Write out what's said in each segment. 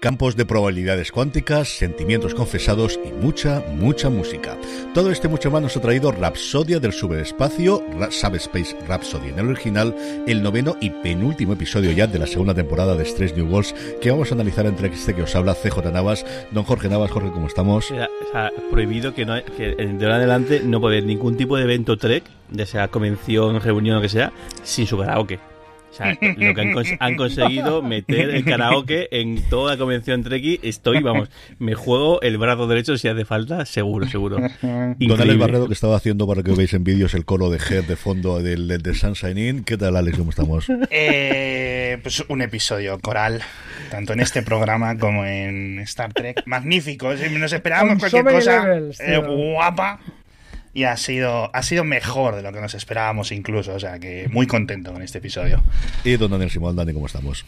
Campos de probabilidades cuánticas, sentimientos confesados y mucha, mucha música. Todo este mucho más nos ha traído Rapsodia del Subespacio, Subspace Rhapsody en el original, el noveno y penúltimo episodio ya de la segunda temporada de Stress New Worlds, que vamos a analizar entre este que os habla CJ Navas, don Jorge Navas. Jorge, ¿cómo estamos? Sea, prohibido que, no, que de ahora adelante no puede haber ningún tipo de evento Trek, ya sea convención, reunión o lo que sea, sin su karaoke. O sea, lo que han, cons- han conseguido meter el karaoke en toda la convención Treki, estoy, vamos, me juego el brazo derecho si hace falta, seguro, seguro. Don Alex. Barredo, que estaba haciendo para que veáis en vídeos el coro de Head de fondo del, del, del Sunshine Inn. ¿Qué tal, Alex? ¿Cómo estamos? Eh, pues un episodio coral, tanto en este programa como en Star Trek. Magnífico, sí, nos esperábamos cualquier cosa levels, eh, guapa y ha sido, ha sido mejor de lo que nos esperábamos incluso, o sea que muy contento con este episodio. Y don Daniel Simón, Dani, ¿cómo estamos?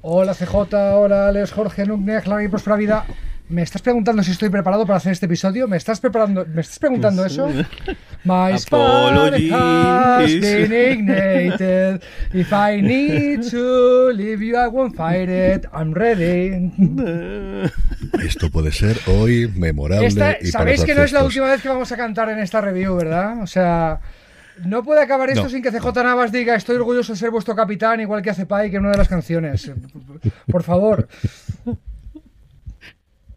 Hola CJ, hola Alex, Jorge, Nugnek, la y próspera vida. ¿Me estás preguntando si estoy preparado para hacer este episodio? ¿Me estás preparando? ¿Me estás preguntando eso? My spark has been ignited. If I need to leave you, I won't fight it. I'm ready. Esto puede ser hoy memorable. Esta- y Sabéis que no es la última vez que vamos a cantar en esta review, ¿verdad? O sea, no puede acabar esto No. sin que CJ Navas diga estoy orgulloso de ser vuestro capitán, igual que hace Pai que en una de las canciones. Por favor.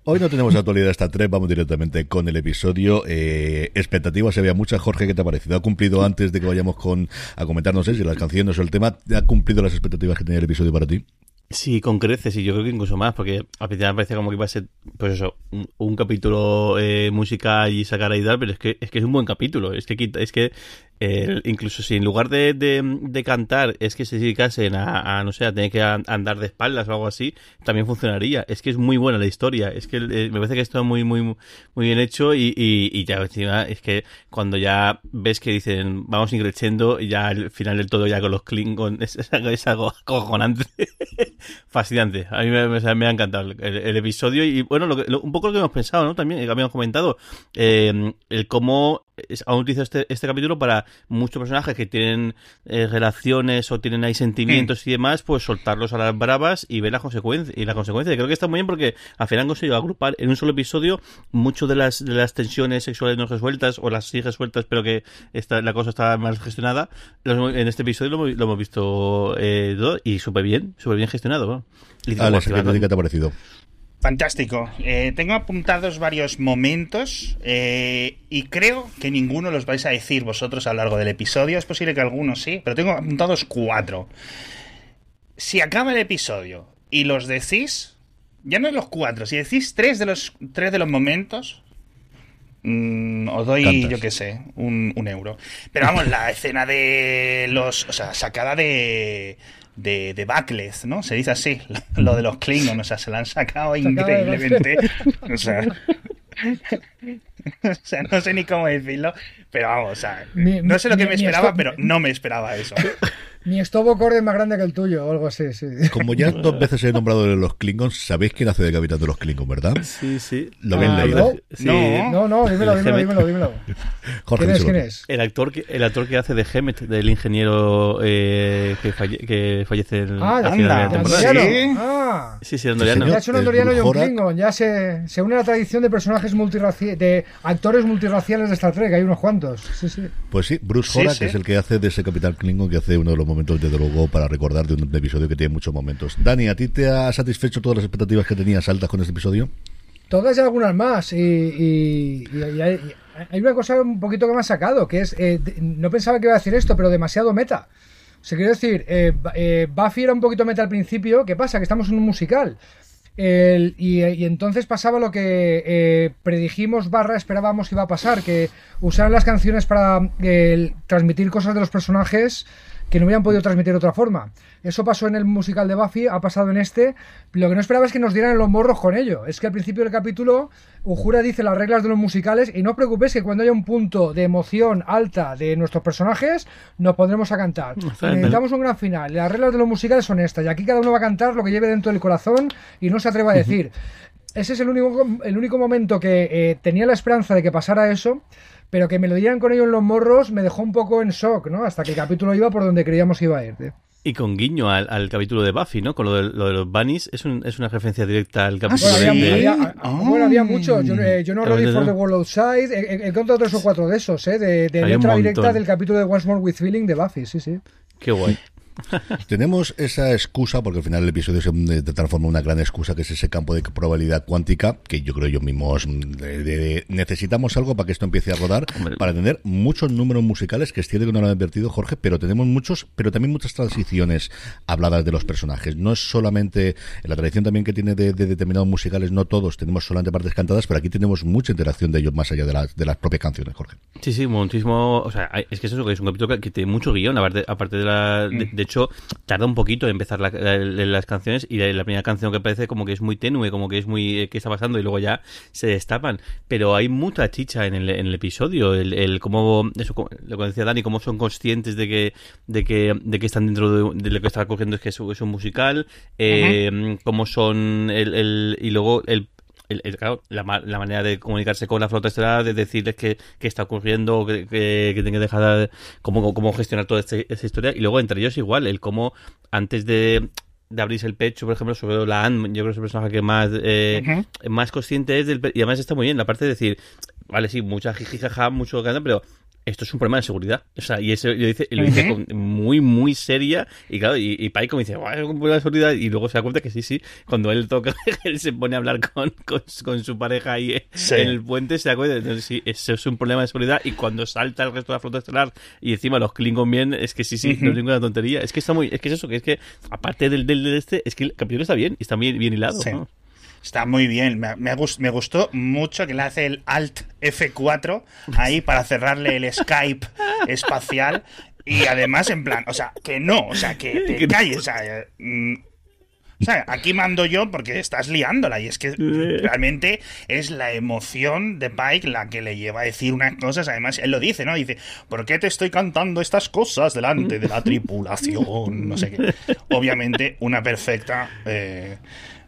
Hoy no tenemos actualidad esta tres, vamos directamente con el episodio. Eh, expectativas, se había muchas. Jorge, ¿qué te ha parecido? ¿Ha cumplido antes de que vayamos con a comentar, no sé si las canciones o el tema, ¿ha cumplido las expectativas que tenía el episodio para ti? Sí, con creces, y yo creo que incluso más, porque al final me parecía como que iba a ser, pues eso, un, un capítulo eh, musical y sacar ahí y tal, pero es que es que es un buen capítulo. Es que es que eh, incluso si en lugar de, de, de cantar es que se dedicasen a, a, no sé, a tener que an- andar de espaldas o algo así, también funcionaría. Es que es muy buena la historia. Es que eh, me parece que está muy, muy, muy bien hecho y, y, y ya encima es que cuando ya ves que dicen vamos increciendo y ya al final del todo ya con los Klingon es, es algo acojonante. Fascinante. A mí me, me- me ha encantado el, el episodio y bueno, lo que- lo- un poco lo que hemos pensado, ¿no? También, que habíamos comentado, eh, el cómo es- han utilizado este, este capítulo para muchos personajes que tienen eh, relaciones o tienen ahí sentimientos y demás, pues soltarlos a las bravas y ver las consecuencias. Y la consecuencia, creo que está muy bien porque al final han conseguido agrupar en un solo episodio mucho de las, de las tensiones sexuales no resueltas o las sí resueltas, pero que esta, la cosa está mal gestionada. Los en este episodio lo, hemos- lo hemos visto eh, todo y súper bien, súper bien gestionado. ¿Qué, qué te ha parecido? Fantástico. Eh, tengo apuntados varios momentos eh, y creo que ninguno los vais a decir vosotros a lo largo del episodio. Es posible que algunos sí, pero tengo apuntados cuatro. Si acaba el episodio y los decís, ya no los cuatro, si decís tres de los, tres de los momentos, mm, os doy, Cantas. yo qué sé, un, un euro. Pero vamos, la escena de los. O sea, sacada de. De, de ¿no? Se dice así, lo de los Klingon, o sea, se la han sacado increíblemente. O sea, o sea, no sé ni cómo decirlo, pero vamos, o sea, Mi- no sé lo que mi- me mi esperaba, pero no me esperaba eso. Mi estobo core es más grande que el tuyo, o algo así, sí. Como ya dos veces he nombrado de los Klingons, sabéis quién hace de capitán de los Klingons, ¿verdad? Sí, sí. Lo habéis Ah, leído. ¿no? Sí. No, no, dímelo, dímelo, dímelo, dímelo. Jorge, ¿Quién es? ¿Quién es? El actor, que, el actor que hace de Hemet, del ingeniero eh, que, falle- que fallece en Ah, al de final de la anda, temporada. ¿sí? Andoriano. Ah. Sí, sí, andoriano. Ya es un andoriano y un. Klingon, ya se, se une a la tradición de personajes multiraciales, de actores multirraciales de Star Trek, hay unos cuantos. Sí, sí. Pues sí, Bruce Sí, Horak sí. es el que hace de ese capitán Klingon que hace uno de los momentos de luego para recordar de un episodio que tiene muchos momentos. Dani, ¿a ti te ha satisfecho todas las expectativas que tenías altas con este episodio? Todas y algunas más. Y, y- y- y hay, y hay una cosa un poquito que me ha sacado, que es, eh, de- no pensaba que iba a decir esto, pero demasiado meta. O sea, quiero decir, eh, eh, Buffy era un poquito meta al principio, ¿qué pasa? Que estamos en un musical. El- y, entonces pasaba lo que eh, predijimos barra esperábamos iba a pasar, que usaran las canciones para eh, transmitir cosas de los personajes que no hubieran podido transmitir de otra forma. Eso pasó en el musical de Buffy, ha pasado en este. Lo que no esperaba es que nos dieran los morros con ello. Es que al principio del capítulo, Ujura dice las reglas de los musicales y no os preocupéis que cuando haya un punto de emoción alta de nuestros personajes, nos pondremos a cantar. Necesitamos un gran final. Las reglas de los musicales son estas. Y aquí cada uno va a cantar lo que lleve dentro del corazón y no se atreva a decir. Ese es el único, el único momento que eh, tenía la esperanza de que pasara eso, pero que me lo dieran con ello en los morros me dejó un poco en shock, ¿no? Hasta que el capítulo iba por donde creíamos iba a ir. Y con guiño al, al capítulo de Buffy, ¿no? Con lo de, lo de los bunnies, es, un- es una referencia directa al capítulo Bueno, había, de... había- Ah. bueno, había muchos. Yo, eh, yo no Ah, ready for the world outside. He, he- he encontrado tres o cuatro de esos, ¿eh? De, de letra directa del capítulo de Once More with Feeling de Buffy, sí, sí. Qué guay. Tenemos esa excusa, porque al final el episodio se eh, transforma en una gran excusa, que es ese campo de probabilidad cuántica, que yo creo ellos mismos mm, de- de- necesitamos algo para que esto empiece a rodar, Hombre. para tener muchos números musicales, que es cierto que no lo han advertido Jorge, pero tenemos muchos, pero también muchas transiciones habladas de los personajes. No es solamente, en la tradición también que tiene de, de determinados musicales, no todos, tenemos solamente partes cantadas, pero aquí tenemos mucha interacción de ellos más allá de las, de las propias canciones, Jorge. Sí, sí, muchísimo. O sea, es que es eso, que es un capítulo que, que tiene mucho guion, aparte, aparte de la. De, de hecho, tarda un poquito en empezar la- la- las canciones y la, primera canción que parece como que es muy tenue, como que es muy. eh, ¿Qué está pasando? Y luego ya se destapan. Pero hay mucha chicha en el, en el episodio. El, el cómo. Eso, lo que decía Dani, cómo son conscientes de que, de que, de que están dentro de, de lo que está cogiendo es que es, es un musical. Eh, Cómo son. El, el- y luego el el- el- claro, la, la manera de comunicarse con la flota estelar, de decirles que, que está ocurriendo, que, que, que tienen que dejar cómo, cómo gestionar toda este- esta historia. Y luego entre ellos igual, el cómo antes de, de abrirse el pecho, por ejemplo, sobre la Anne, yo creo que es el personaje que más, eh, más consciente es del... Y además está muy bien, la parte de decir, vale, sí, mucha jiji, jaja, mucho ganas, pero esto es un problema de seguridad. O sea, y eso lo dice, lo dice con- muy, muy seria. Y claro, y, y Pike como dice, "Buah, es un problema de seguridad. Y luego se da cuenta que sí, sí. Cuando él toca, él se pone a hablar con, con, con su pareja ahí Sí. en el puente, se da cuenta. Entonces, sí, eso es un problema de seguridad. Y cuando salta el resto de la flota estelar y encima los Klingon bien, es que sí, sí, no es ninguna tontería. Es que está muy, es que es eso, que es que aparte del, del, del este, es que el capítulo está bien, y está bien, bien hilado. Sí. ¿no? Está muy bien. Me, me, gust- me gustó mucho que le hace el Alt F4 ahí para cerrarle el Skype espacial. Y además, en plan, o sea, que no, o sea, que te calles. O sea, mm, o sea, aquí mando yo porque estás liándola. Y es que realmente es la emoción de Pike la que le lleva a decir unas cosas. Además, él lo dice, ¿no? Dice, ¿por qué te estoy cantando estas cosas delante de la tripulación? No sé qué. Obviamente, una perfecta. eh,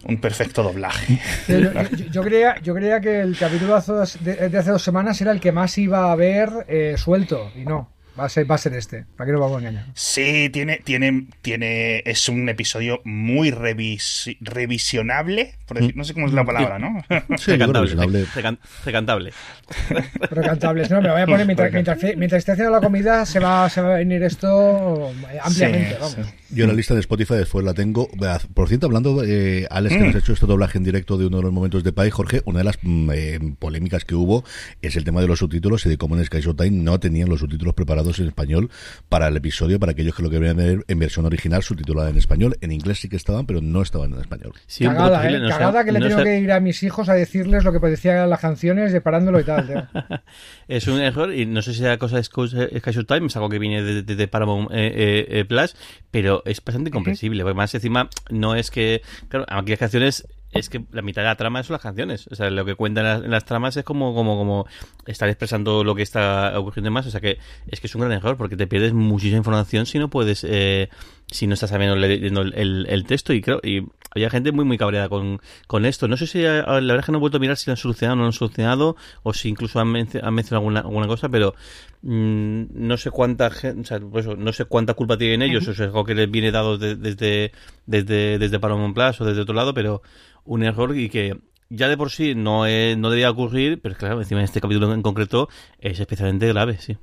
un perfecto doblaje. Yo, yo- yo- yo creía, yo creía que el capítulo de hace dos, de- de hace dos semanas era el que más iba a haber eh, suelto. Y no, va a ser, va a ser este. ¿Para qué nos vamos a engañar? Sí, tiene, tiene, tiene, es un episodio muy revisi- revisionable, por decir- no sé cómo es la palabra, ¿no? Sí, que Recantable. Recantable. Recantables. No, me lo voy a poner mientras, mientras, mientras esté haciendo la comida, se va, se va a venir esto eh, ampliamente. Sí, vamos. sí. Yo en la lista de Spotify después la tengo. Por cierto, hablando, eh, Alex, que nos ha hecho este doblaje en directo de uno de los momentos de Pai, Jorge, una de las mm, eh, polémicas que hubo es el tema de los subtítulos y de cómo en Sky Showtime no tenían los subtítulos preparados en español para el episodio, para aquellos que lo querían ver en versión original subtitulada en español. En inglés sí que estaban, pero no estaban en español. Sí, Cagada, ¿eh? Cagada que le no tengo que ir a mis hijos a decirles lo que decían las canciones, separándolo y tal. Es un error y no sé si la cosa es Sky Time, es algo que viene de, de- de Paramount eh, eh, Plus, pero es bastante incomprensible. Porque más encima no es que, claro, aquí las canciones es que la mitad de la trama son las canciones. O sea, lo que cuentan en las, tramas es como, como, como estar expresando lo que está ocurriendo más. O sea, que es que es un gran error porque te pierdes muchísima información si no puedes, eh, si no estás sabiendo leyendo el, el, texto. Y creo, y había gente muy, muy cabreada con, con esto. No sé si, la verdad es que no he vuelto a mirar si lo han solucionado o no lo han solucionado, o si incluso han, mencionado alguna, alguna cosa, pero mm, no sé cuánta gente, o sea, pues no sé cuánta culpa tienen ellos, o sea, es algo que les viene dado desde, desde, desde Paramount Plus o desde otro lado, pero un error y que ya de por sí no, no debía ocurrir, pero claro, encima en este capítulo en concreto es especialmente grave, sí.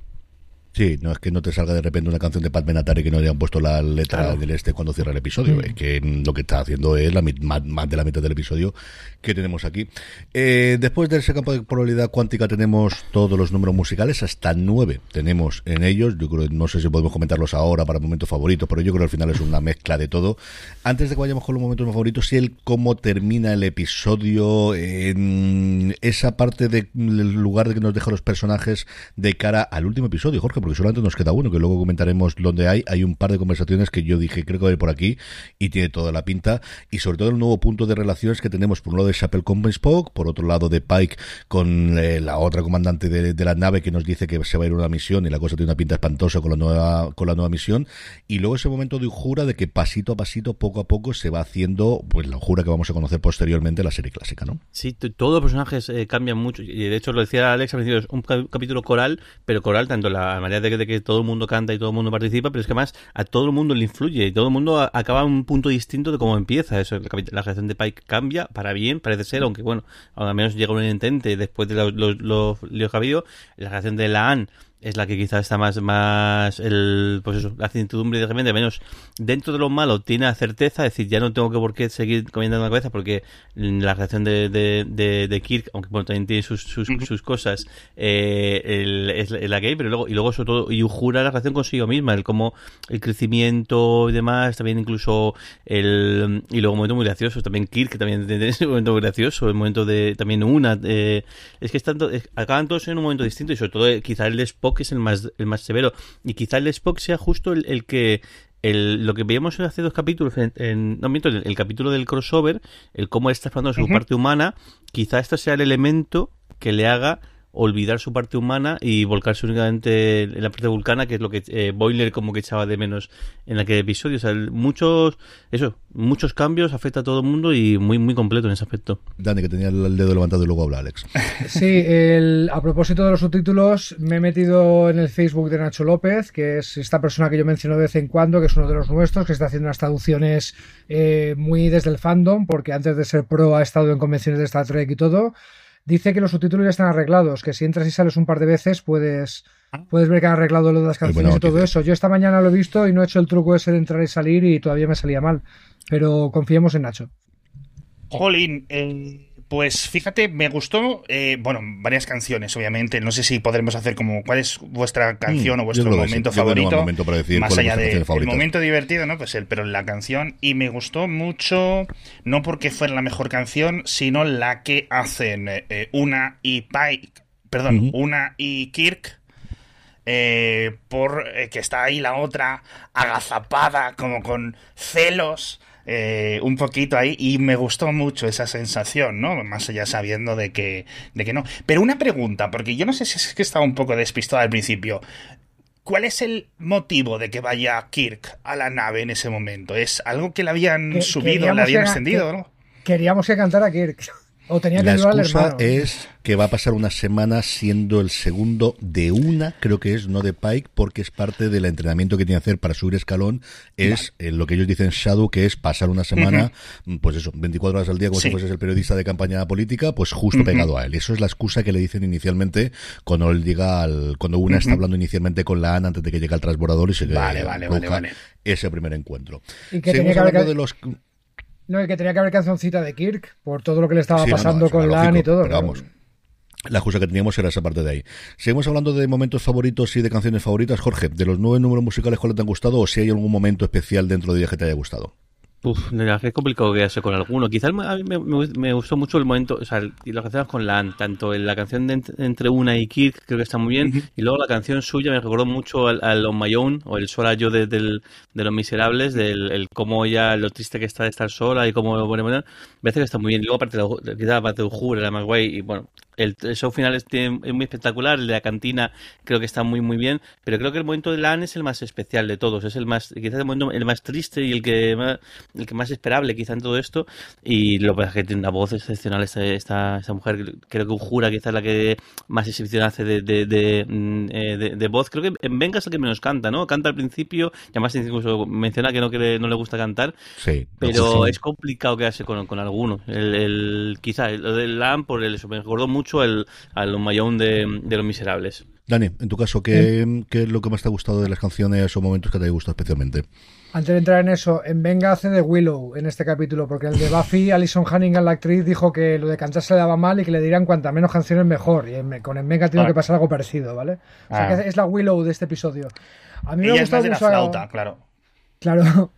Sí, no es que no te salga de repente una canción de Pat Menatari que no hayan puesto la letra del este cuando cierra el episodio. Es que lo que está haciendo es la, más, más, de la mitad del episodio que tenemos aquí. Eh, después de ese campo de probabilidad cuántica tenemos todos los números musicales, hasta nueve tenemos en ellos. Yo creo, no sé si podemos comentarlos ahora para momentos favoritos, pero yo creo que al final es una mezcla de todo. Antes de que vayamos con los momentos favoritos, si el cómo termina el episodio, en esa parte del lugar de que nos deja los personajes de cara al último episodio, Jorge porque solamente nos queda uno, que luego comentaremos dónde hay. Hay un par de conversaciones que yo dije, creo que voy por aquí, y tiene toda la pinta. Y sobre todo el nuevo punto de relaciones que tenemos, por un lado de Chapel con Spock, por otro lado de Pike con eh, la otra comandante de, la nave que nos dice que se va a ir a una misión y la cosa tiene una pinta espantosa con la nueva, con la nueva misión. Y luego ese momento de jura de que pasito a pasito, poco a poco, se va haciendo pues la jura que vamos a conocer posteriormente en la serie clásica, ¿no? Sí, todos los personajes eh, cambian mucho. Y de hecho lo decía Alex al principio, es un capítulo coral, pero coral tanto la manera de, que todo el mundo canta y todo el mundo participa, pero es que además a todo el mundo le influye y todo el mundo acaba en un punto distinto de cómo empieza. Eso, la relación de Pike cambia para bien, parece ser, aunque bueno, al menos llega un intente después de los, los, los ha habido. La relación de Laan es la que quizás está más, más el, pues eso, la certidumbre de repente, menos dentro de lo malo tiene la certeza, es decir, ya no tengo que por qué seguir comiendo la cabeza porque la reacción de, de, de, Kirk, aunque bueno, también tiene sus, sus, sus cosas, eh, es, la que hay, pero luego, y luego sobre todo, y jura la relación consigo misma, el cómo el crecimiento y demás, también incluso el, y luego un momento muy gracioso, también Kirk, también tiene ese momento muy gracioso, el momento de, también una, eh, es que están, acaban todos en un momento distinto y sobre todo quizá el de Spock que es el más, el más severo. Y quizá el Spock sea justo el, que el, lo que veíamos hace dos capítulos, en, no miento, el, capítulo del crossover, el cómo está explorando su parte humana, quizá esto sea el elemento que le haga olvidar su parte humana y volcarse únicamente en la parte vulcana, que es lo que eh, Boiler como que echaba de menos en aquel episodio. O sea, muchos, eso, muchos cambios, afecta a todo el mundo y muy, muy completo en ese aspecto. Dani, que tenía el dedo levantado y luego habla Alex. Sí, a propósito de los subtítulos, me he metido en el Facebook de Nacho López, que es esta persona que yo menciono de vez en cuando, que es uno de los nuestros, que está haciendo unas traducciones eh, muy desde el fandom, porque antes de ser pro ha estado en convenciones de Star Trek y todo. Dice que los subtítulos ya están arreglados, que si entras y sales un par de veces puedes, ah. puedes ver que han arreglado lo de las canciones y todo eso. Yo esta mañana lo he visto y no he hecho el truco ese de entrar y salir y todavía me salía mal. Pero confiemos en Nacho. Jolín, eh, pues fíjate, me gustó, eh, bueno, varias canciones, obviamente. No sé si podremos hacer como cuál es vuestra canción o vuestro momento favorito. más allá del momento divertido, ¿no? Pues el, pero la canción. Y me gustó mucho, no porque fuera la mejor canción, sino la que hacen eh, una y Pike, perdón, una y Kirk. Eh, por que está ahí la otra agazapada, como con celos eh, un poquito ahí y me gustó mucho esa sensación, ¿no? Más allá sabiendo de que, de que no. Pero una pregunta, porque yo no sé si es que estaba un poco despistado al principio. ¿Cuál es el motivo de que vaya Kirk a la nave en ese momento? ¿Es algo que le habían subido, le habían extendido? ¿no? Queríamos que cantara Kirk. O tenía que la excusa es que va a pasar una semana siendo el segundo de una, creo que es, no de Pike, porque es parte del entrenamiento que tiene que hacer para subir escalón. Es eh, lo que ellos dicen Shadow, que es pasar una semana, pues eso, 24 horas al día, como si fueses el periodista de campaña política, pues justo pegado a él. Eso es la excusa que le dicen inicialmente cuando él diga, al, cuando una está hablando inicialmente con la Ana antes de que llegue al transbordador y se vale, vale, vale, ese primer encuentro. Y que Seguimos hablando de los no, el que tenía que haber cancioncita de Kirk por todo lo que le estaba pasando con Lan y todo. vamos. La excusa que teníamos era esa parte de ahí. Seguimos hablando de momentos favoritos y de canciones favoritas. Jorge, de los nueve números musicales, ¿cuáles te han gustado o si hay algún momento especial dentro de ella que te haya gustado? Uf, es complicado quedarse con alguno. Quizás a mí me, gustó mucho el momento, o sea, y lo que hacemos con la tanto en la canción de entre una y Kirk, creo que está muy bien, y luego la canción suya me recordó mucho al, al On My Own, o el Sola Yo de, de, Los Miserables, del el cómo ella, lo triste que está de estar sola y cómo, bueno, bueno, me parece que está muy bien. Y luego aparte la parte de Ujura, la más guay, y bueno, el, show final es, muy espectacular, el de la cantina creo que está muy muy bien, pero creo que el momento de Lan es el más especial de todos, es el más, quizás el momento el más triste y el que más, el que más esperable quizá en todo esto, y lo que que tiene una voz excepcional esta, esta, mujer, creo que jura quizás la que más exhibición hace de, de, de, mm, eh, voz, creo que en Venga es el que menos canta, ¿no? Canta al principio, y además incluso menciona que no, que no le gusta cantar, sí, pero es complicado quedarse con, con alguno, el, el, quizá lo de Lan por el, eso me recordó mucho mucho el, al mayón de, Los Miserables. Dani, en tu caso, ¿qué, ¿qué, es lo que más te ha gustado de las canciones o momentos que te haya gustado especialmente? Antes de entrar en eso, en Venga hace de Willow en este capítulo, porque el de Buffy, Alison Hannigan, la actriz, dijo que lo de cantar se le daba mal y que le dirían cuanta menos canciones mejor. Y con en Venga tiene que pasar algo parecido, ¿vale? O sea, que ah. es la Willow de este episodio. A mí me ha gustado mucho. flauta, claro. Claro.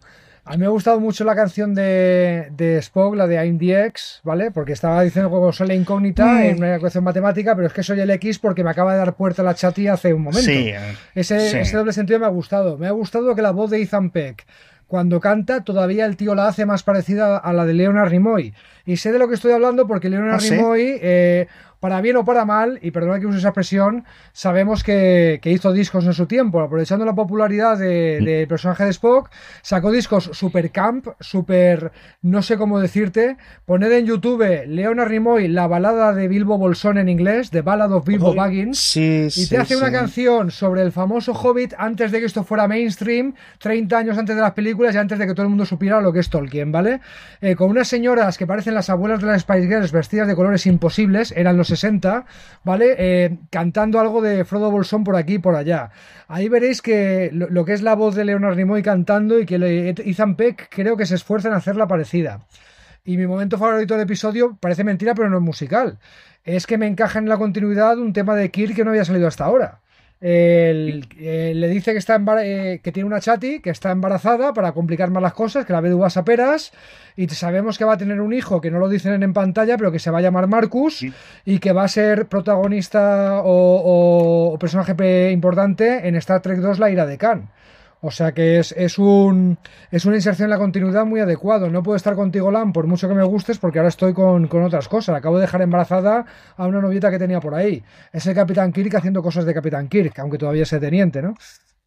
A mí me ha gustado mucho la canción de, de Spock, la de I'm the X, ¿vale? Porque estaba diciendo que soy la incógnita mm. en una ecuación matemática, pero es que soy el X porque me acaba de dar puerta la chati hace un momento. Sí, ese, ese doble sentido me ha gustado. Me ha gustado que la voz de Ethan Peck, cuando canta, todavía el tío la hace más parecida a la de Leonard Nimoy. Y sé de lo que estoy hablando porque Leonard ¿Ah, Nimoy eh, para bien o para mal, y perdona que use esa expresión, sabemos que, hizo discos en su tiempo, aprovechando la popularidad del de mm. personaje de Spock, sacó discos super camp, super, no sé cómo decirte, poned en YouTube Leonard Nimoy, la balada de Bilbo Bolsón en inglés, The Ballad of Bilbo Baggins, y te hace una canción sobre el famoso Hobbit antes de que esto fuera mainstream, 30 años antes de las películas y antes de que todo el mundo supiera lo que es Tolkien, ¿vale? Eh, con unas señoras que parecen las abuelas de las Spice Girls vestidas de colores imposibles, eran los 60, ¿vale? Eh, cantando algo de Frodo Bolsón por aquí y por allá. Ahí veréis que lo, que es la voz de Leonard Nimoy cantando y que Ethan Peck creo que se esfuerza en hacerla parecida. Y mi momento favorito del episodio parece mentira, pero no es musical. Es que me encaja en la continuidad un tema de Kirk que no había salido hasta ahora. Eh, le dice que, está eh, que tiene una chati, que está embarazada para complicar más las cosas, que la uvas a peras, y sabemos que va a tener un hijo, que no lo dicen en pantalla, pero que se va a llamar Marcus, y que va a ser protagonista o, personaje importante en Star Trek 2, La ira de Khan. O sea que es, es, un, es una inserción en la continuidad muy adecuado. No puedo estar contigo, Lan, por mucho que me gustes, porque ahora estoy con, con otras cosas. Acabo de dejar embarazada a una novieta que tenía por ahí. Es el Capitán Kirk haciendo cosas de Capitán Kirk, aunque todavía sea teniente, ¿no?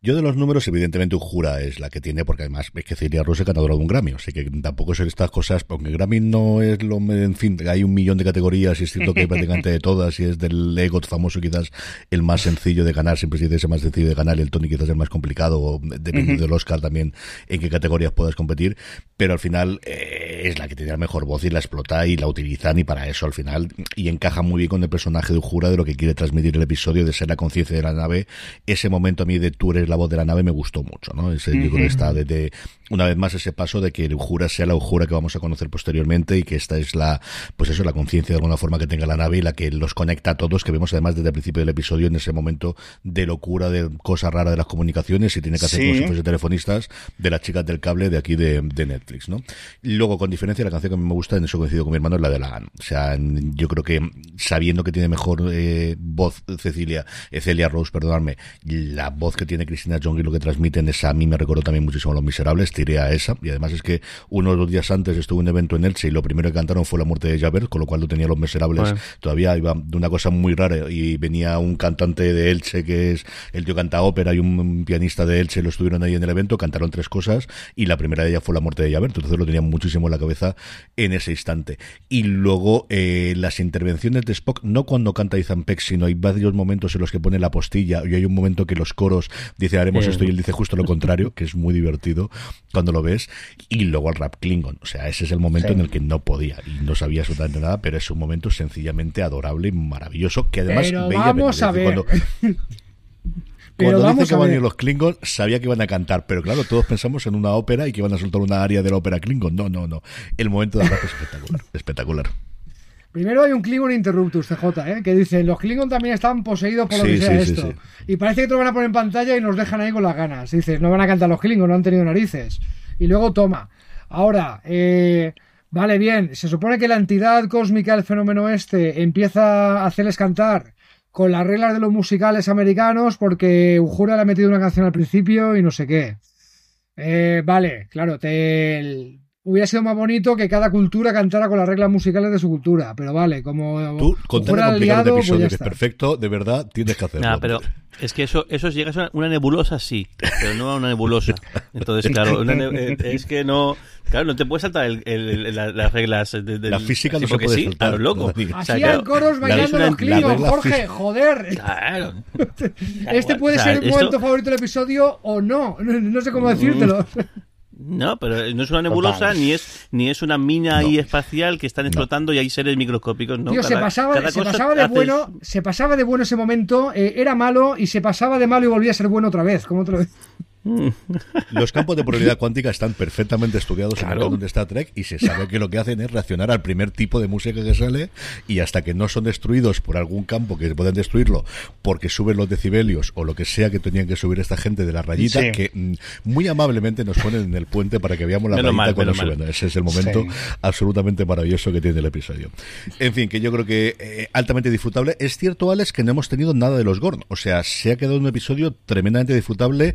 Yo de los números, evidentemente, jura es la que tiene, porque además es que Celia Rose es ganadora de un Grammy, así que tampoco son estas cosas, porque Grammy no es lo, en fin, hay un millón de categorías y es cierto que hay prácticamente de todas y es del EGOT famoso quizás el más sencillo de ganar, siempre se dice el más sencillo de ganar, el Tony quizás el más complicado, dependiendo del Oscar también en qué categorías puedas competir, pero al final eh, es la que tiene la mejor voz y la explota y la utilizan y para eso al final, y encaja muy bien con el personaje de Jura de lo que quiere transmitir el episodio, de ser la conciencia de la nave, ese momento a mí de tú eres la voz de la nave me gustó mucho, ¿no? Ese, Yo creo que está desde, una vez más, ese paso de que el Ujura sea la Ujura que vamos a conocer posteriormente y que esta es la, pues eso, la conciencia de alguna forma que tenga la nave y la que los conecta a todos, que vemos además desde el principio del episodio en ese momento de locura, de cosa rara de las comunicaciones y tiene que hacer como si fuese telefonistas de las chicas del cable de aquí de, Netflix, ¿no? Luego, con diferencia, la canción que a mí me gusta, en eso coincido con mi hermano, es la de la O sea, yo creo que sabiendo que tiene mejor eh, voz Cecilia, Celia Rose, perdonadme, la voz que tiene Cristina John y lo que transmiten esa a mí me recordó también muchísimo a Los Miserables, tiré a esa, y además es que uno de los días antes estuve en un evento en Elche y lo primero que cantaron fue la muerte de Javert, con lo cual lo tenía Los Miserables, todavía iba de una cosa muy rara, y venía un cantante de Elche que es, el tío canta ópera y un pianista de Elche, lo estuvieron ahí en el evento, cantaron tres cosas, y la primera de ellas fue la muerte de Javert, entonces lo tenía muchísimo en la cabeza en ese instante. Y luego eh, las intervenciones de Spock, no cuando canta Ethan Peck, sino hay varios momentos en los que pone la postilla, y hay un momento que los coros dice haremos esto y él dice justo lo contrario, que es muy divertido cuando lo ves, y luego el rap Klingon. O sea, ese es el momento en el que no podía y no sabía absolutamente nada, pero es un momento sencillamente adorable y maravilloso, que además veía vamos a ver. cuando... Cuando dice que van a ir los Klingon, sabía que iban a cantar, pero claro, todos pensamos en una ópera y que iban a soltar una área de la ópera Klingon. No, no, no. El momento de rap es espectacular. espectacular. Primero hay un Klingon Interruptus, CJ, ¿eh? que dice, los Klingon también están poseídos por lo que sea esto. y parece que te lo van a poner en pantalla y nos dejan ahí con las ganas. Dices, no van a cantar los Klingon, no han tenido narices. Y luego toma. Ahora, eh, vale, bien, se supone que la entidad cósmica del fenómeno este empieza a hacerles cantar con las reglas de los musicales americanos porque Ujura le ha metido una canción al principio y no sé qué. Eh, vale, claro, te, hubiera sido más bonito que cada cultura cantara con las reglas musicales de su cultura. Pero vale, como tú con fuera aliado, pues episodio que es perfecto, de verdad tienes que hacerlo. Nah, pero es que eso, eso llega a una nebulosa, sí, pero no a una nebulosa. Entonces, claro, eh, es que no. Claro, no te puedes saltar el, el, las reglas de, la física no se puede sí, saltar. Claro, loco. Así hay coros bailando los clinos, Jorge, joder. Claro. Este puede ser un momento favorito del episodio o no. No sé cómo decírtelo. No, pero no es una nebulosa ni es ni es una mina ahí espacial que están explotando y hay seres microscópicos. No, se pasaba, se pasaba de bueno, se pasaba de bueno ese momento, eh, era malo y se pasaba de malo y volvía a ser bueno otra vez, como otra vez. Los campos de probabilidad cuántica están perfectamente estudiados en el canon de Star Trek y se sabe que lo que hacen es reaccionar al primer tipo de música que sale y hasta que no son destruidos por algún campo que pueden destruirlo porque suben los decibelios o lo que sea que tenían que subir esta gente de la rayita que mm, muy amablemente nos ponen en el puente para que veamos la rayita cuando suben. Ese es el momento absolutamente maravilloso que tiene el episodio. En fin, que yo creo que eh, altamente disfrutable. Es cierto, Alex, que no hemos tenido nada de los Gorn. O sea, se ha quedado un episodio tremendamente disfrutable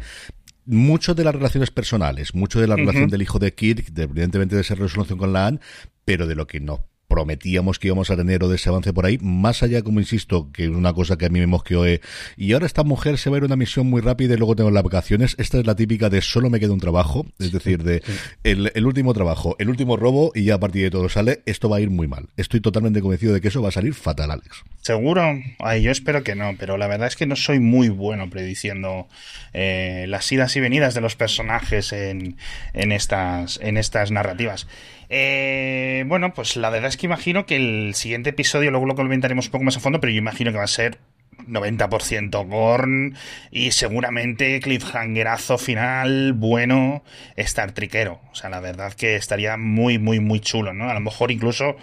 mucho de las relaciones personales, mucho de la relación del hijo de Kirk, de, evidentemente de esa resolución con la Anne, pero de lo que no prometíamos que íbamos a tener o de ese avance por ahí, más allá, como insisto, que una cosa que a mí me mosqueó es, y ahora esta mujer se va a ir a una misión muy rápida y luego tengo las vacaciones, esta es la típica de solo me queda un trabajo, es decir, de el, último trabajo, el último robo y ya a partir de todo sale, esto va a ir muy mal. Estoy totalmente convencido de que eso va a salir fatal, Alex. ¿Seguro? Ay, yo espero que no, pero la verdad es que no soy muy bueno prediciendo eh, las idas y venidas de los personajes en, en, estas, en estas narrativas. Eh, bueno, pues la verdad es que imagino que el siguiente episodio, luego lo comentaremos un poco más a fondo, pero yo imagino que va a ser 90% Gorn y seguramente cliffhangerazo final bueno Star Trickero. O sea, la verdad que estaría muy, muy, muy chulo, ¿no? A lo mejor incluso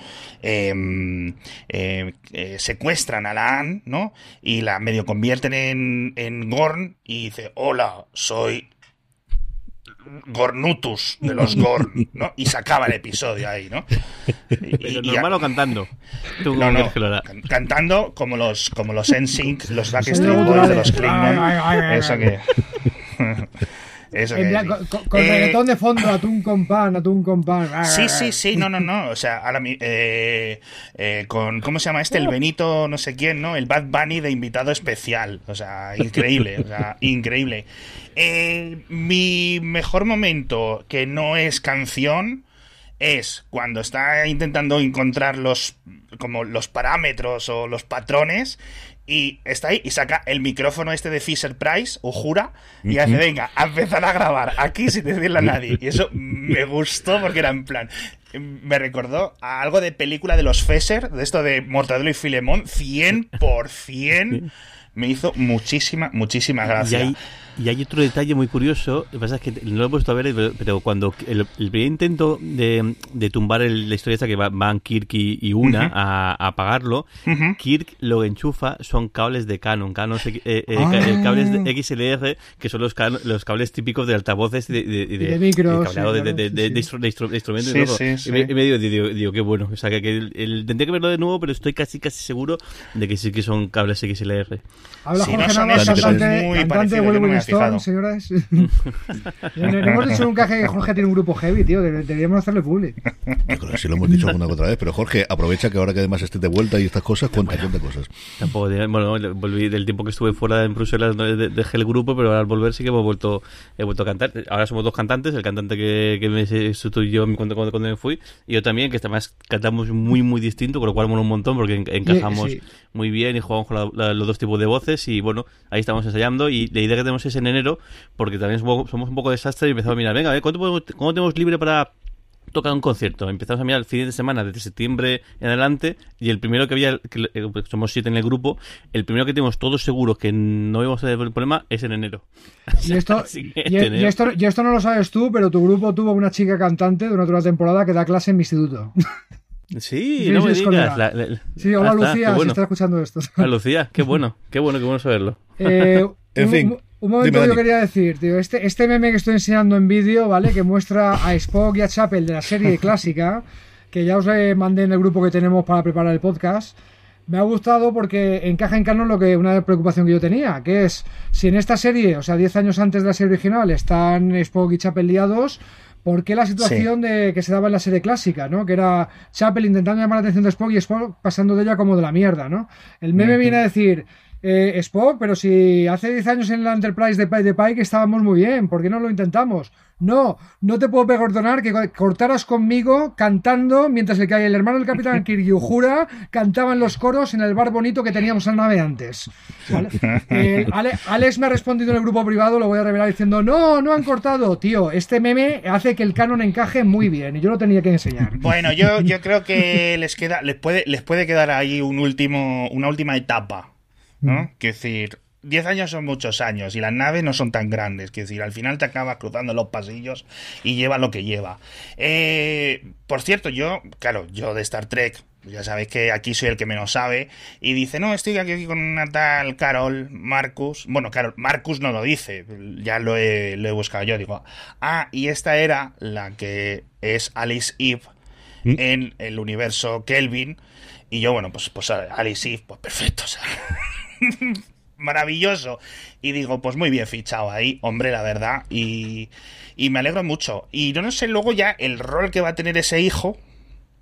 em, eh, eh, secuestran a la Anne, ¿no? Y la medio convierten en, en Gorn y dice, hola, soy Gornutus de los Gorn, ¿no? Y se acaba el episodio ahí, ¿no? Y, normal o cantando. no, no, cantando como los como los NSYNC, los Backstreet Boys de los Klingon. Eso que Eso con, con eh, reggaetón de fondo, atún con pan, atún con pan. Sí, sí, sí, no, no, no. O sea, ahora eh, eh, con, ¿cómo se llama este? El Benito, no sé quién, ¿no? El Bad Bunny de invitado especial. O sea, increíble, o sea, increíble. Mi mejor momento, que no es canción, es cuando está intentando encontrar los como los parámetros o los patrones y está ahí y saca el micrófono este de Fisher Price o jura y hace venga a empezar a grabar aquí sin decirle a nadie y eso me gustó porque era en plan me recordó a algo de película de los Fesser de esto de Mortadelo y Filemón 100% me hizo muchísima muchísima gracia. y hay otro detalle muy curioso, lo que pasa es que no lo he puesto a ver, pero cuando el, primer intento de, de tumbar la historia esta que van Kirk y, Una a, a, apagarlo, Kirk lo enchufa, son cables de Canon, Canon eh, eh, ah. cables de XLR, que son los, los cables típicos de altavoces de, de, de, de micros, de, instrumentos y todo. y, me, digo, digo, qué bueno, o sea, que, el, tendré que verlo de nuevo, pero estoy casi casi seguro de que sí que son cables XLR. Habla Jorge no Navas, cantante, cantante Stone, señoras. no hemos dicho nunca que Jorge tiene un grupo heavy, tío. Deberíamos hacerle público. Sí lo hemos dicho alguna otra vez, pero Jorge, aprovecha que ahora que además estés de vuelta y estas cosas, cuenta, cuenta cosas. Tampoco, bueno, volví del tiempo que estuve fuera en Bruselas, dejé el grupo, pero ahora al volver sí que hemos vuelto, he vuelto a cantar. Ahora somos dos cantantes, el cantante que, que me sustituyó cuando, cuando, cuando me fui, y yo también, que además cantamos muy, muy distinto, con lo cual mola un montón porque encajamos muy bien y jugamos con los dos tipos de voces y bueno, ahí estamos ensayando y la idea que tenemos es en enero, porque también somos, un poco desastre y empezamos a mirar, venga, a ver, ¿cuánto tenemos libre para tocar un concierto? Empezamos a mirar el fin de semana desde septiembre en adelante y el primero que había, que eh, pues somos siete en el grupo, el primero que tenemos todos seguros que no íbamos a tener el problema es en enero. Y esto, y, esto, y esto no lo sabes tú, pero tu grupo tuvo una chica cantante de una otra temporada que da clase en mi instituto. Sí, no me digas. sí, hola Lucía, si está escuchando esto. Hola Lucía, qué bueno, qué bueno, qué bueno saberlo. Eh, en fin. Un momento yo quería decir, tío, este, este meme que estoy enseñando en vídeo, ¿vale? Que muestra a Spock y a Chapel de la serie clásica, que ya os mandé en el grupo que tenemos para preparar el podcast. Me ha gustado porque encaja en canon lo que una preocupación que yo tenía, que es si en esta serie, o sea, 10 años antes de la serie original, están Spock y Chapel liados, ¿por qué la situación de que se daba en la serie clásica, ¿no? Que era Chapel intentando llamar la atención de Spock y Spock pasando de ella como de la mierda, ¿no? El meme viene a decir, eh, Spock, pero si hace 10 años en la Enterprise de, de Pike estábamos muy bien, ¿por qué no lo intentamos? No, no te puedo perdonar que cortaras conmigo cantando mientras el, el hermano del capitán Kiryu jura cantaban los coros en el bar bonito que teníamos en la nave antes. Eh, Alex me ha respondido en el grupo privado, lo voy a revelar diciendo, no, no han cortado, tío, este meme hace que el canon encaje muy bien y yo lo tenía que enseñar. Bueno, yo, yo creo que les queda, les puede, les puede quedar ahí un último, una última etapa ¿no? Mm. Decir, 10 años son muchos años y las naves no son tan grandes. Quiero decir, al final te acabas cruzando los pasillos y lleva lo que lleva. Eh, por cierto, yo, claro, yo de Star Trek, ya sabéis que aquí soy el que menos sabe, y dice, no, estoy aquí con una tal Carol Marcus. Bueno, Carol Marcus no lo dice, ya lo he, lo he buscado yo. Digo, ah, y esta era la que es Alice Eve ¿Mm? en el universo Kelvin. Y yo, bueno, pues, pues Alice Eve, pues perfecto, o sea. maravilloso. Y digo, pues muy bien fichado ahí, hombre, la verdad. Y, y me alegro mucho. Y no, sé luego ya el rol que va a tener ese hijo.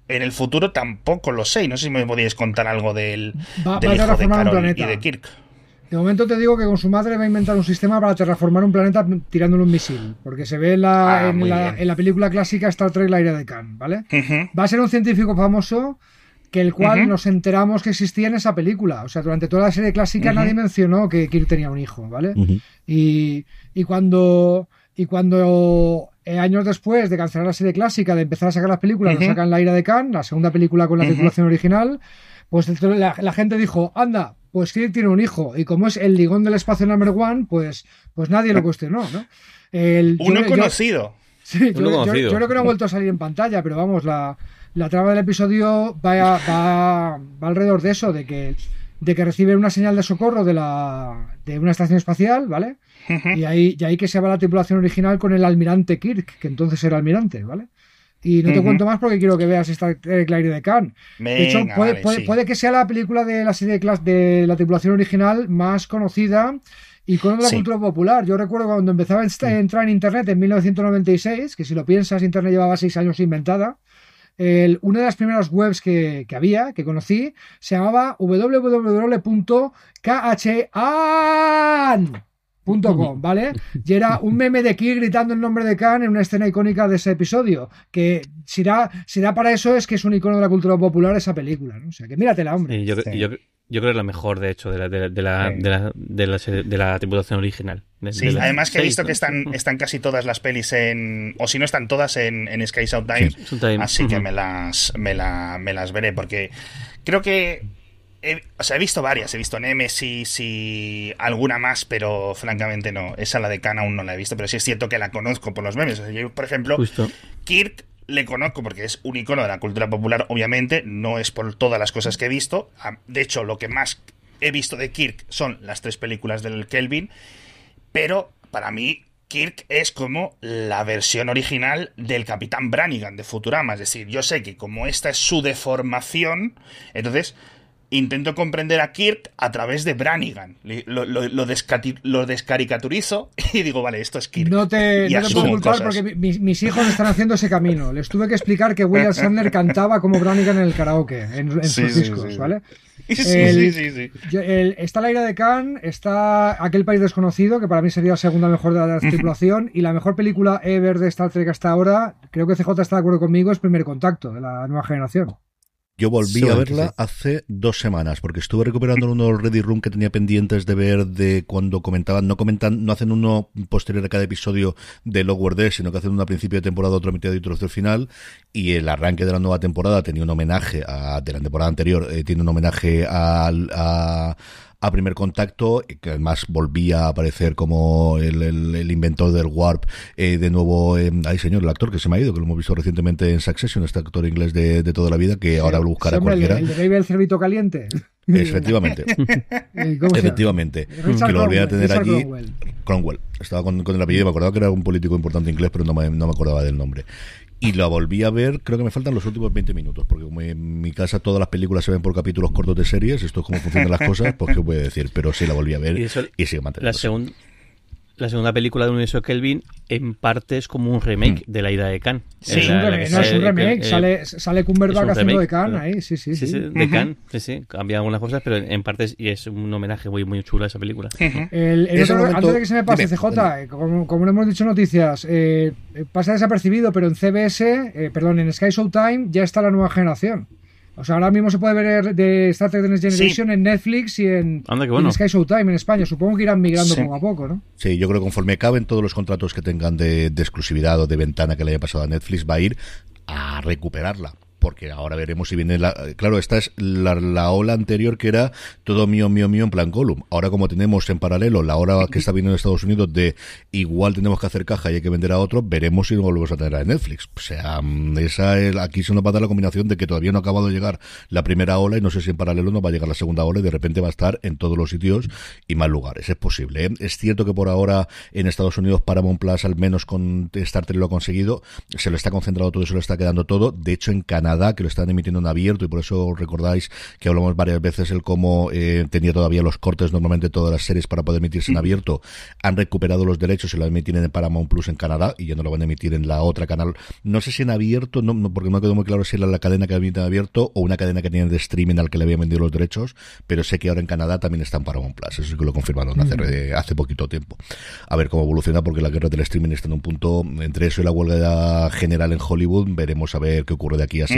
En el futuro tampoco lo sé. No sé si me podéis contar algo del, hijo de Carol y de Kirk. De momento te digo que con su madre va a inventar un sistema para terraformar un planeta tirándole un misil. Porque se ve en la, ah, en, la película clásica Star Trek La ira de Khan, ¿vale? Va a ser un científico famoso que el cual nos enteramos que existía en esa película. O sea, durante toda la serie clásica nadie mencionó que Kirk tenía un hijo, ¿vale? y, y, cuando, y cuando eh, años después de cancelar la serie clásica, de empezar a sacar las películas, nos sacan La ira de Khan, la segunda película con la tripulación original, pues la, gente dijo, anda, pues Kirk tiene un hijo. Y como es el ligón del espacio number one, pues, pues nadie lo cuestionó, ¿no? El, Uno conocido. sí, yo, creo que no ha vuelto a salir en pantalla, pero vamos, la, la trama del episodio va, va, alrededor de eso, de que, de que una señal de socorro de, la, de una estación espacial, ¿vale? y, ahí, y ahí que se va la tripulación original con el almirante Kirk, que entonces era almirante, ¿vale? Y no te cuento más porque quiero que veas esta Claire de Khan. de hecho, puede, que sea la película de la serie de, de la tripulación original más conocida y con la cultura popular. Yo recuerdo cuando empezaba a entrar en Internet en 1996, que si lo piensas, Internet llevaba seis años inventada una de las primeras webs que, había, que conocí, se llamaba www.khan.com, ¿vale? Y era un meme de Ki gritando el nombre de Khan en una escena icónica de ese episodio. Que si da, si da para eso es que es un icono de la cultura popular esa película, ¿no? O sea, que míratela, hombre. yo, yo creo que es la mejor, de hecho, de la, de, la, de la, de la, tripulación original. sí, además que he visto que están, están casi todas las pelis en. O si no están todas en, en Sky South Time. Así que me las, me, la, me las veré. Porque creo que. O sea, he visto varias. He visto Nemesis y alguna más, pero francamente no. Esa, la de Khan, aún no la he visto. Pero sí es cierto que la conozco por los memes. yo, por ejemplo, Kirk le conozco porque es un icono de la cultura popular, obviamente, no es por todas las cosas que he visto. De hecho, lo que más he visto de Kirk son las tres películas del Kelvin, pero para mí Kirk es como la versión original del Capitán Brannigan de Futurama, es decir, yo sé que como esta es su deformación, entonces intento comprender a Kirk a través de Brannigan. Lo, lo, descaricaturizo y digo, vale, esto es Kirk. No te, no te puedo culpar porque mis, hijos están haciendo ese camino. Les tuve que explicar que William Sandler cantaba como Brannigan en el karaoke, en, sus discos, ¿vale? Sí, sí, sí, está la ira de Khan, está Aquel País Desconocido, que para mí sería la segunda mejor de la tripulación, y la mejor película ever de Star Trek hasta ahora, creo que CJ está de acuerdo conmigo, es Primer Contacto, de la nueva generación. Yo volví a verla hace dos semanas, porque estuve recuperando uno Ready Room que tenía pendientes de ver de cuando comentaban, no comentan, no hacen uno posterior a cada episodio de Lower Deck, sino que hacen uno a principio de temporada, otro a mitad y otro el final, y el arranque de la nueva temporada tenía un homenaje a, de la temporada anterior, eh, tiene un homenaje al, a, a primer contacto, que además volvía a aparecer como el, el, inventor del Warp, eh, de nuevo, eh, ay señor, el actor que se me ha ido, que lo hemos visto recientemente en Succession, este actor inglés de, de toda la vida, que ahora lo buscará cualquiera. El, Baby el cervito caliente. Efectivamente. Efectivamente. Que lo volvía a tener allí. Cromwell. Estaba con, el apellido, me acordaba que era un político importante inglés, pero no me, no me acordaba del nombre y la volví a ver, creo que me faltan los últimos 20 minutos, porque como en mi casa todas las películas se ven por capítulos cortos de series, esto es como funcionan las cosas, pues qué voy a decir, pero sí la volví a ver y, y sigue manteniendo. La, la segunda película de Universo Kelvin en parte es como un remake mm. de la ida de Khan. Sí, es un remake, no es un remake, sale, sale Cumberbatch haciendo de Khan ahí, sí, sí. Sí, sí, de Khan, sí, sí, cambian algunas cosas, pero en parte es, y es un homenaje muy, muy chulo a esa película. el, antes de que se me pase, CJ, eh, como, como no hemos dicho noticias, eh, pasa desapercibido, pero en CBS, eh, perdón, en Sky Showtime ya está la nueva generación. O sea, ahora mismo se puede ver de Star Trek The Next Generation en Netflix y en, Sky Showtime en España. Supongo que irán migrando poco a poco, ¿no? Sí, yo creo que conforme caben todos los contratos que tengan de, de exclusividad o de ventana que le haya pasado a Netflix, va a ir a recuperarla porque ahora veremos si viene la... Claro, esta es la, ola anterior que era todo mío, mío, mío en plan column. Ahora como tenemos en paralelo la hora que está viniendo en Estados Unidos de igual tenemos que hacer caja y hay que vender a otro, veremos si lo volvemos a tener a Netflix. O sea, mm, esa es, aquí se nos va a dar la combinación de que todavía no ha acabado de llegar la primera ola y no sé si en paralelo no va a llegar la segunda ola y de repente va a estar en todos los sitios y más lugares. Es posible. ¿eh? Es cierto que por ahora en Estados Unidos Paramount Plus, al menos con Star Trek lo ha conseguido, se lo está concentrado todo y se lo está quedando todo. De hecho, en Canadá que lo están emitiendo en abierto y por eso recordáis que hablamos varias veces el cómo eh, tenía todavía los cortes normalmente todas las series para poder emitirse en abierto. Han recuperado los derechos y lo emiten en Paramount Plus en Canadá y ya no lo van a emitir en la otra canal. No sé si en abierto, no, porque no quedó muy claro si era la cadena que emite en abierto o una cadena que tienen de streaming al que le habían vendido los derechos, pero sé que ahora en Canadá también está en Paramount Plus. Eso sí que lo confirmaron hace, mm. hace poquito tiempo. A ver cómo evoluciona porque la guerra del streaming está en un punto entre eso y la huelga general en Hollywood. Veremos a ver qué ocurre de aquí a seis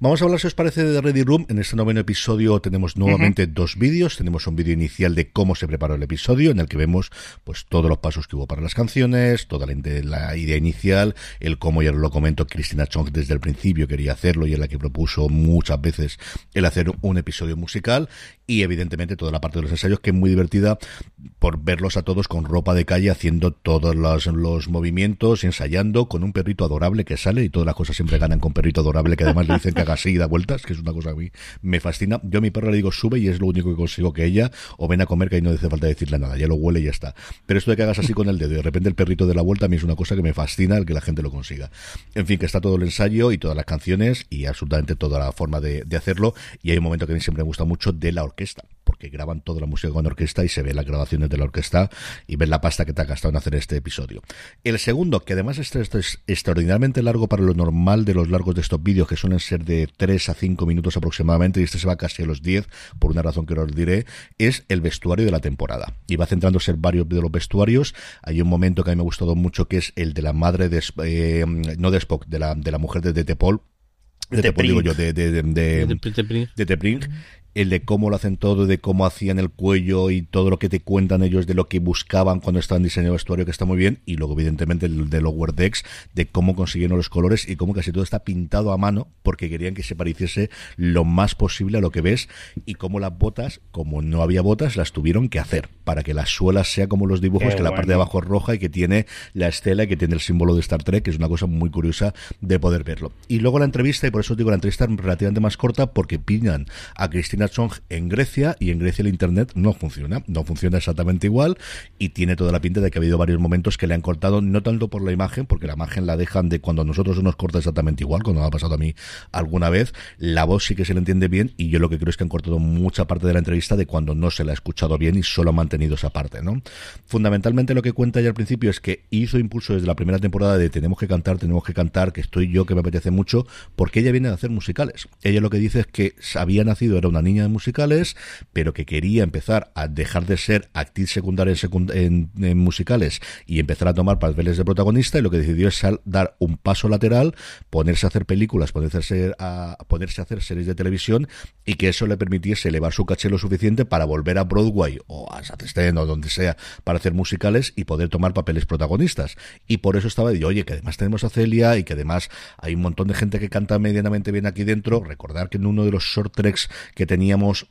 Vamos a hablar, si os parece, de Ready Room. En este noveno episodio tenemos nuevamente dos vídeos. Tenemos un vídeo inicial de cómo se preparó el episodio, en el que vemos pues todos los pasos que hubo para las canciones, toda la, la idea inicial, el cómo ya lo comento, Cristina Chong desde el principio quería hacerlo y en la que propuso muchas veces el hacer un episodio musical y evidentemente toda la parte de los ensayos que es muy divertida por verlos a todos con ropa de calle haciendo todos los, los movimientos, ensayando con un perrito adorable que sale y todas las cosas siempre ganan con perrito adorable que además le dicen que haga así y da vueltas, que es una cosa que a mí me fascina. Yo a mi perro le digo sube y es lo único que consigo que ella o ven a comer que ahí no hace falta decirle nada, ya lo huele y ya está. Pero esto de que hagas así con el dedo y de repente el perrito de la vuelta a mí es una cosa que me fascina el que la gente lo consiga. En fin, que está todo el ensayo y todas las canciones y absolutamente toda la forma de, de hacerlo y hay un momento que a mí siempre me gusta mucho de la orquesta porque graban toda la música con orquesta y se ve las grabaciones de la orquesta y ven la pasta que te ha gastado en hacer este episodio. El segundo, que además este, es extraordinariamente largo para lo normal de los largos de estos vídeos, que suelen ser de 3 a 5 minutos aproximadamente, y este se va casi a los 10, por una razón que os diré, es el vestuario de la temporada. Y va centrándose en varios de los vestuarios. Hay un momento que a mí me ha gustado mucho, que es el de la madre de, eh, no de Spock, de la, de la mujer de, de Tepol, de Tepol, digo yo, de, de, de, de, el de cómo lo hacen todo, de cómo hacían el cuello y todo lo que te cuentan ellos de lo que buscaban cuando estaban diseñando el vestuario, que está muy bien, y luego evidentemente el de Lower Decks, de cómo consiguieron los colores y cómo casi todo está pintado a mano, porque querían que se pareciese lo más posible a lo que ves, y cómo las botas, como no había botas, las tuvieron que hacer, para que las suelas sea como los dibujos, que la parte de abajo es roja y que tiene la estela y que tiene el símbolo de Star Trek, que es una cosa muy curiosa de poder verlo. Y luego la entrevista, y por eso digo la entrevista relativamente más corta, porque piñan a Cristina Song en Grecia y en Grecia el Internet no funciona, no funciona exactamente igual y tiene toda la pinta de que ha habido varios momentos que le han cortado, no tanto por la imagen, porque la imagen la dejan de cuando nosotros nos corta exactamente igual, cuando ha pasado a mí alguna vez, la voz sí que se le entiende bien y yo lo que creo es que han cortado mucha parte de la entrevista de cuando no se la ha escuchado bien y solo ha mantenido esa parte, ¿no? Fundamentalmente lo que cuenta ya al principio es que hizo impulso desde la primera temporada de tenemos que cantar, tenemos que cantar, que estoy yo, que me apetece mucho, porque ella viene a hacer musicales. Ella lo que dice es que había nacido, era una niña de musicales, pero que quería empezar a dejar de ser actriz secundaria en, musicales y empezar a tomar papeles de protagonista y lo que decidió es dar un paso lateral, ponerse a hacer películas, ponerse a, ponerse a hacer series de televisión y que eso le permitiese elevar su caché lo suficiente para volver a Broadway o a South o donde sea para hacer musicales y poder tomar papeles protagonistas. Y por eso estaba de, oye, que además tenemos a Celia y que además hay un montón de gente que canta medianamente bien aquí dentro. Recordar que en uno de los short treks que teníamos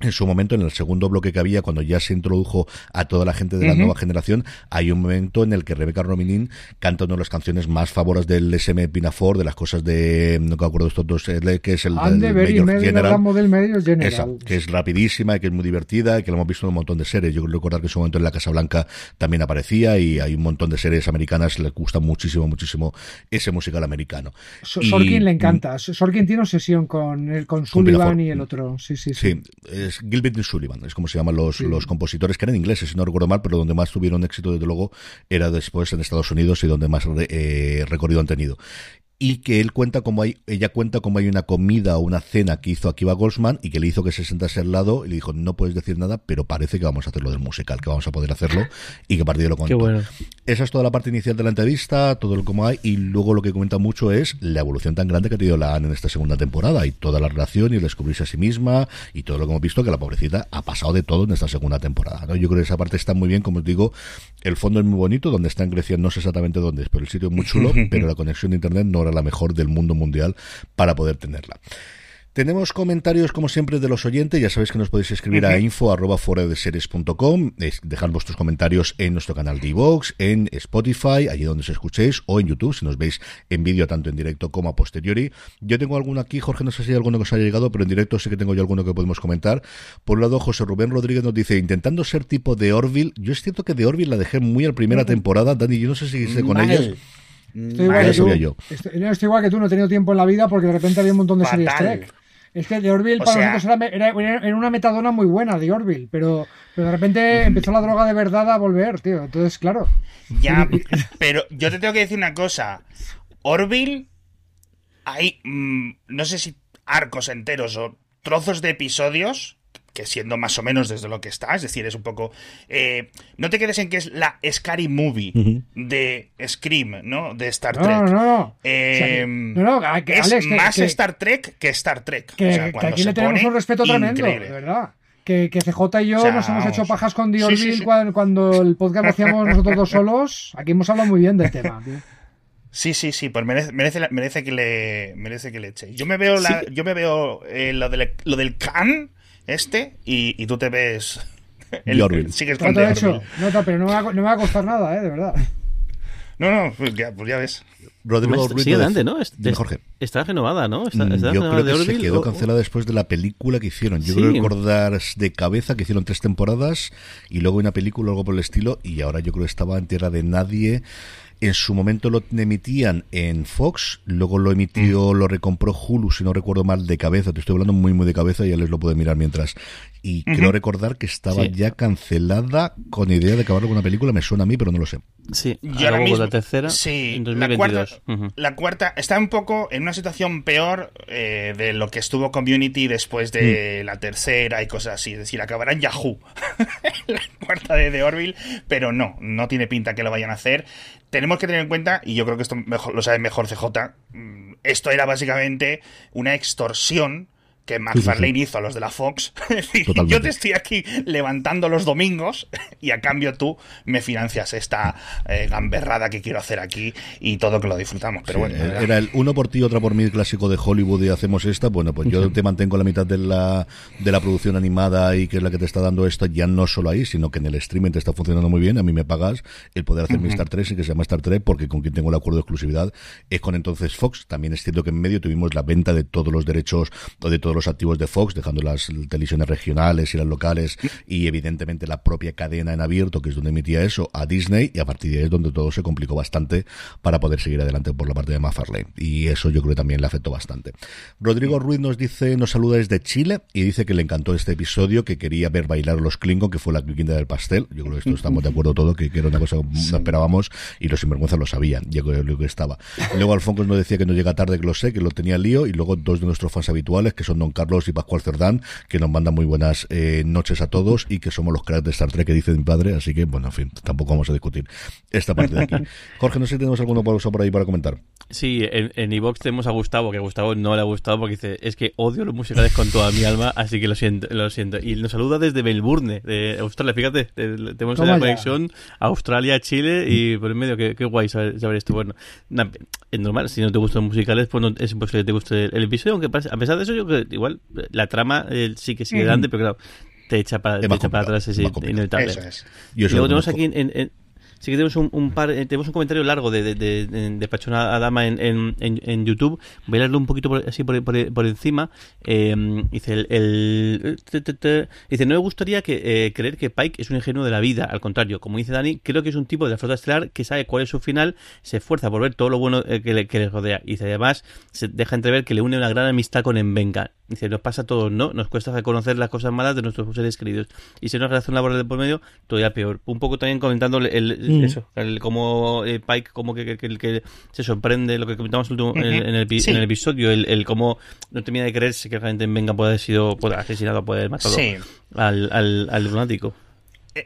en su momento, en el segundo bloque que había, cuando ya se introdujo a toda la gente de la nueva generación, hay un momento en el que Rebeca Rominin canta una de las canciones más favoritas del SM Pinafor, de las cosas de, no me acuerdo estos dos, eh, que es el, Mayor General, Mayor General. que es rapidísima y que es muy divertida y que lo hemos visto en un montón de series. Yo creo recordar que en su momento en la Casa Blanca también aparecía y hay un montón de series americanas, le gusta muchísimo, muchísimo ese musical americano. Sorkin le encanta. Sorkin tiene obsesión con el con Sullivan y el otro. Sí, sí, sí. sí es Gilbert y Sullivan, es como se llaman los, los compositores, que eran ingleses, si no recuerdo mal, pero donde más tuvieron éxito, desde luego, era después en Estados Unidos y donde más eh, recorrido han tenido y que él cuenta como hay, ella cuenta como hay una comida o una cena que hizo Akiva Goldsman y que le hizo que se sentase al lado y le dijo, no puedes decir nada, pero parece que vamos a hacerlo del musical, que vamos a poder hacerlo y que partido lo contó. Esa es toda la parte inicial de la entrevista, todo lo como hay, y luego lo que comenta mucho es la evolución tan grande que ha tenido la Anne en esta segunda temporada y toda la relación y el descubrirse a sí misma y todo lo que hemos visto que la pobrecita ha pasado de todo en esta segunda temporada. ¿no? Yo creo que esa parte está muy bien, como os digo, el fondo es muy bonito, donde está en Grecia no sé exactamente dónde es, pero el sitio es muy chulo, pero la conexión de internet no la mejor del mundo mundial para poder tenerla. Tenemos comentarios, como siempre, de los oyentes. Ya sabéis que nos podéis escribir a info arroba dejar vuestros comentarios en nuestro canal de Vox, en Spotify, allí donde os escuchéis, o en YouTube, si nos veis en vídeo, tanto en directo como a posteriori. Yo tengo alguno aquí, Jorge, no sé si hay alguno que os haya llegado, pero en directo sí que tengo yo alguno que podemos comentar. Por un lado, José Rubén Rodríguez nos dice, intentando ser tipo de Orville, yo es cierto que de Orville la dejé muy a primera temporada, Dani, yo no sé si hice con ellos. Estoy igual, que tú. Estoy, igual que tú, no he tenido tiempo en la vida porque de repente había un montón de series Trek. Es que The Orville para nosotros era, era, una metadona muy buena, The Orville, pero, pero de repente empezó la droga de verdad a volver, tío. Entonces, claro. Ya, pero yo te tengo que decir una cosa. Orville, hay, mm, no sé si arcos enteros o trozos de episodios que siendo más o menos desde lo que está, es decir, es un poco... Eh, no te quedes en que es la Scary Movie de Scream, ¿no? De Star Trek. No, no, no. Eh, no, no es más Star Trek que Star Trek. Que, aquí le tenemos un respeto tremendo, de verdad. Que, que, CJ y yo nos hemos hecho pajas con Diorville Cuando, el podcast lo hacíamos nosotros dos solos. Aquí hemos hablado muy bien del tema, Sí, sí, sí, pues merece, merece, que le merece que le eche. Yo me veo la, yo me veo eh, lo, del, lo del can este y, tú te ves. El, sigues con no, hecho, no, pero no me, va, no me va a costar nada, ¿eh? De verdad. No, no, pues ya, pues ya ves. Rodrigo Ruiz. Sigue adelante, ¿no? Jorge. Está renovada, ¿no? Está, mm, yo creo que se quedó cancelada después de la película que hicieron. Yo creo recordar de cabeza que hicieron tres temporadas y luego una película, algo por el estilo, y ahora yo creo que estaba en Tierra de Nadie. En su momento lo emitían en Fox, luego lo emitió, mm. lo recompró Hulu, si no recuerdo mal, de cabeza. Te estoy hablando muy, muy de cabeza, ya les lo puedo mirar mientras. Y quiero recordar que estaba ya cancelada con idea de acabar con una película, me suena a mí, pero no lo sé. Sí, y ahora mismo, la tercera sí, en 2022. La cuarta, la cuarta, está un poco en una situación peor eh, de lo que estuvo Community después de mm. la tercera y cosas así. Es decir, acabará en Yahoo la cuarta de The Orville, pero no, no tiene pinta que lo vayan a hacer tenemos que tener en cuenta, y yo creo que esto lo sabe mejor CJ, mm, esto era básicamente una extorsión que McFarlane hizo a los de la Fox. yo te estoy aquí levantando los domingos y a cambio tú me financias esta eh, gamberrada que quiero hacer aquí y todo que lo disfrutamos. Pero bueno, era el uno por ti, otra por mí, clásico de Hollywood y hacemos esta. Bueno, pues yo te mantengo la mitad de la, de la producción animada y que es la que te está dando esto, ya no solo ahí, sino que en el streaming te está funcionando muy bien. A mí me pagas el poder hacer mi Star Trek y que se llama Star Trek porque con quien tengo el acuerdo de exclusividad es con entonces Fox. También es cierto que en medio tuvimos la venta de todos los derechos o de todos los activos de Fox, dejando las televisiones regionales y las locales y evidentemente la propia cadena en abierto, que es donde emitía eso, a Disney y a partir de ahí es donde todo se complicó bastante para poder seguir adelante por la parte de McFarlane. Y eso yo creo que también le afectó bastante. Rodrigo Ruiz nos dice, nos saluda desde Chile y dice que le encantó este episodio, que quería ver bailar los Klingon, que fue la quinta del pastel. Yo creo que esto estamos de acuerdo todo, que, era una cosa que no esperábamos y los sinvergüenzas lo sabían, yo creo que estaba. Luego Alfonso nos decía que no llega tarde, que lo sé, que lo tenía lío y luego dos de nuestros fans habituales, que son don Carlos y Pascual Cerdán, que nos mandan muy buenas eh, noches a todos y que somos los cracks de Star Trek que dice mi padre, así que, bueno, en fin, tampoco vamos a discutir esta parte de aquí. Jorge, no sé si tenemos alguno por ahí para comentar. Sí, en, en Evox tenemos a Gustavo, que a Gustavo no le ha gustado porque dice, es que odio los musicales con toda mi alma, así que lo siento, lo siento. Y nos saluda desde Melbourne, de Australia, fíjate, tenemos la conexión Australia, Chile y por el medio, qué, guay saber, esto. Bueno, es normal, si no te gustan los musicales, pues no, es imposible que te guste el, episodio, aunque a pesar de eso, yo creo que igual la trama eh, sí que sigue grande, pero claro, te echa para, te echa para atrás, es inevitable. y luego tenemos aquí en sí que tenemos un, par, eh, tenemos un comentario largo de, de, de, de Pachona Adama en, en, en, YouTube. Voy a leerlo un poquito así por, por, encima. Eh, dice, el, dice, no me gustaría que, eh, creer que Pike es un ingenuo de la vida. Al contrario, como dice Dani, creo que es un tipo de la flota estelar que sabe cuál es su final, se esfuerza por ver todo lo bueno que le, que le rodea. Y además, se deja entrever que le une una gran amistad con Envenga. Dice, nos pasa a todos, ¿no? Nos cuesta reconocer las cosas malas de nuestros seres queridos. Y si no relación laboral de por medio, todavía peor. Un poco también comentando el, Mm. Eso, el, como eh, Pike como que, que, se sorprende, lo que comentamos en, el, en, el, episodio, el, el cómo no termina de creerse que realmente Venga puede haber sido puede asesinado, puede haber matado al, al, al lunático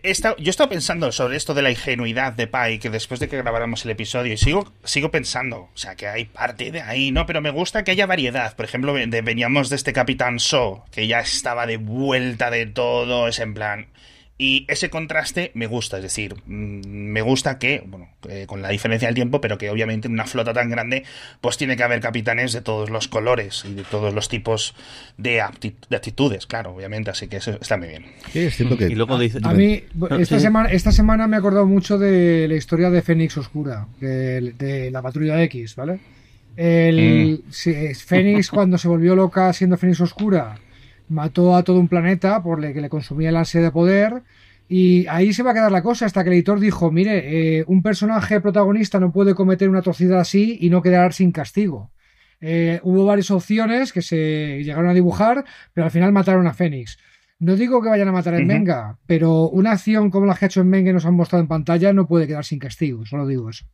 yo he estado pensando sobre esto de la ingenuidad de Pike después de que grabáramos el episodio y sigo, sigo pensando, o sea, que hay parte de ahí, ¿no? Pero me gusta que haya variedad. Por ejemplo, veníamos de este Capitán So, que ya estaba de vuelta de todo, es en plan, y ese contraste me gusta, es decir, mm, me gusta que, bueno, eh, con la diferencia del tiempo, pero que obviamente en una flota tan grande, pues tiene que haber capitanes de todos los colores y de todos los tipos de, actitudes, claro, obviamente, así que eso está muy bien. A mí, esta, semana, esta semana me he acordado mucho de la historia de Fénix Oscura, de, la patrulla X, ¿vale? El, mm. Fénix cuando se volvió loca siendo Fénix Oscura mató a todo un planeta por el que le consumía el ansia de poder. Y ahí se va a quedar la cosa hasta que el editor dijo, mire, eh, un personaje protagonista no puede cometer una atrocidad así y no quedar sin castigo. Eh, hubo varias opciones que se llegaron a dibujar, pero al final mataron a Fénix. No digo que vayan a matar a Menga, pero una acción como la que ha hecho en Menga y nos han mostrado en pantalla no puede quedar sin castigo, solo digo eso.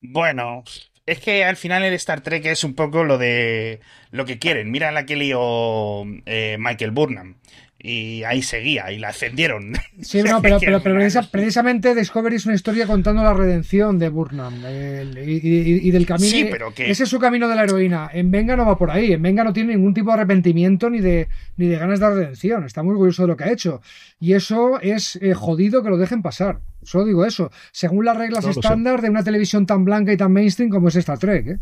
Bueno, es que al final el Star Trek es un poco lo de lo que quieren. Mira la que lió eh, Michael Burnham y ahí seguía y la ascendieron. Sí, no, pero, pero, precisamente Discovery es una historia contando la redención de Burnham y, del camino. Sí, pero que... Ese es su camino de la heroína. En Venga no va por ahí. En Venga no tiene ningún tipo de arrepentimiento ni de, ni de ganas de redención. Está muy orgulloso de lo que ha hecho. Y eso es eh, jodido que lo dejen pasar. Solo digo eso. Según las reglas estándar de una televisión tan blanca y tan mainstream como es Star Trek. ¿eh?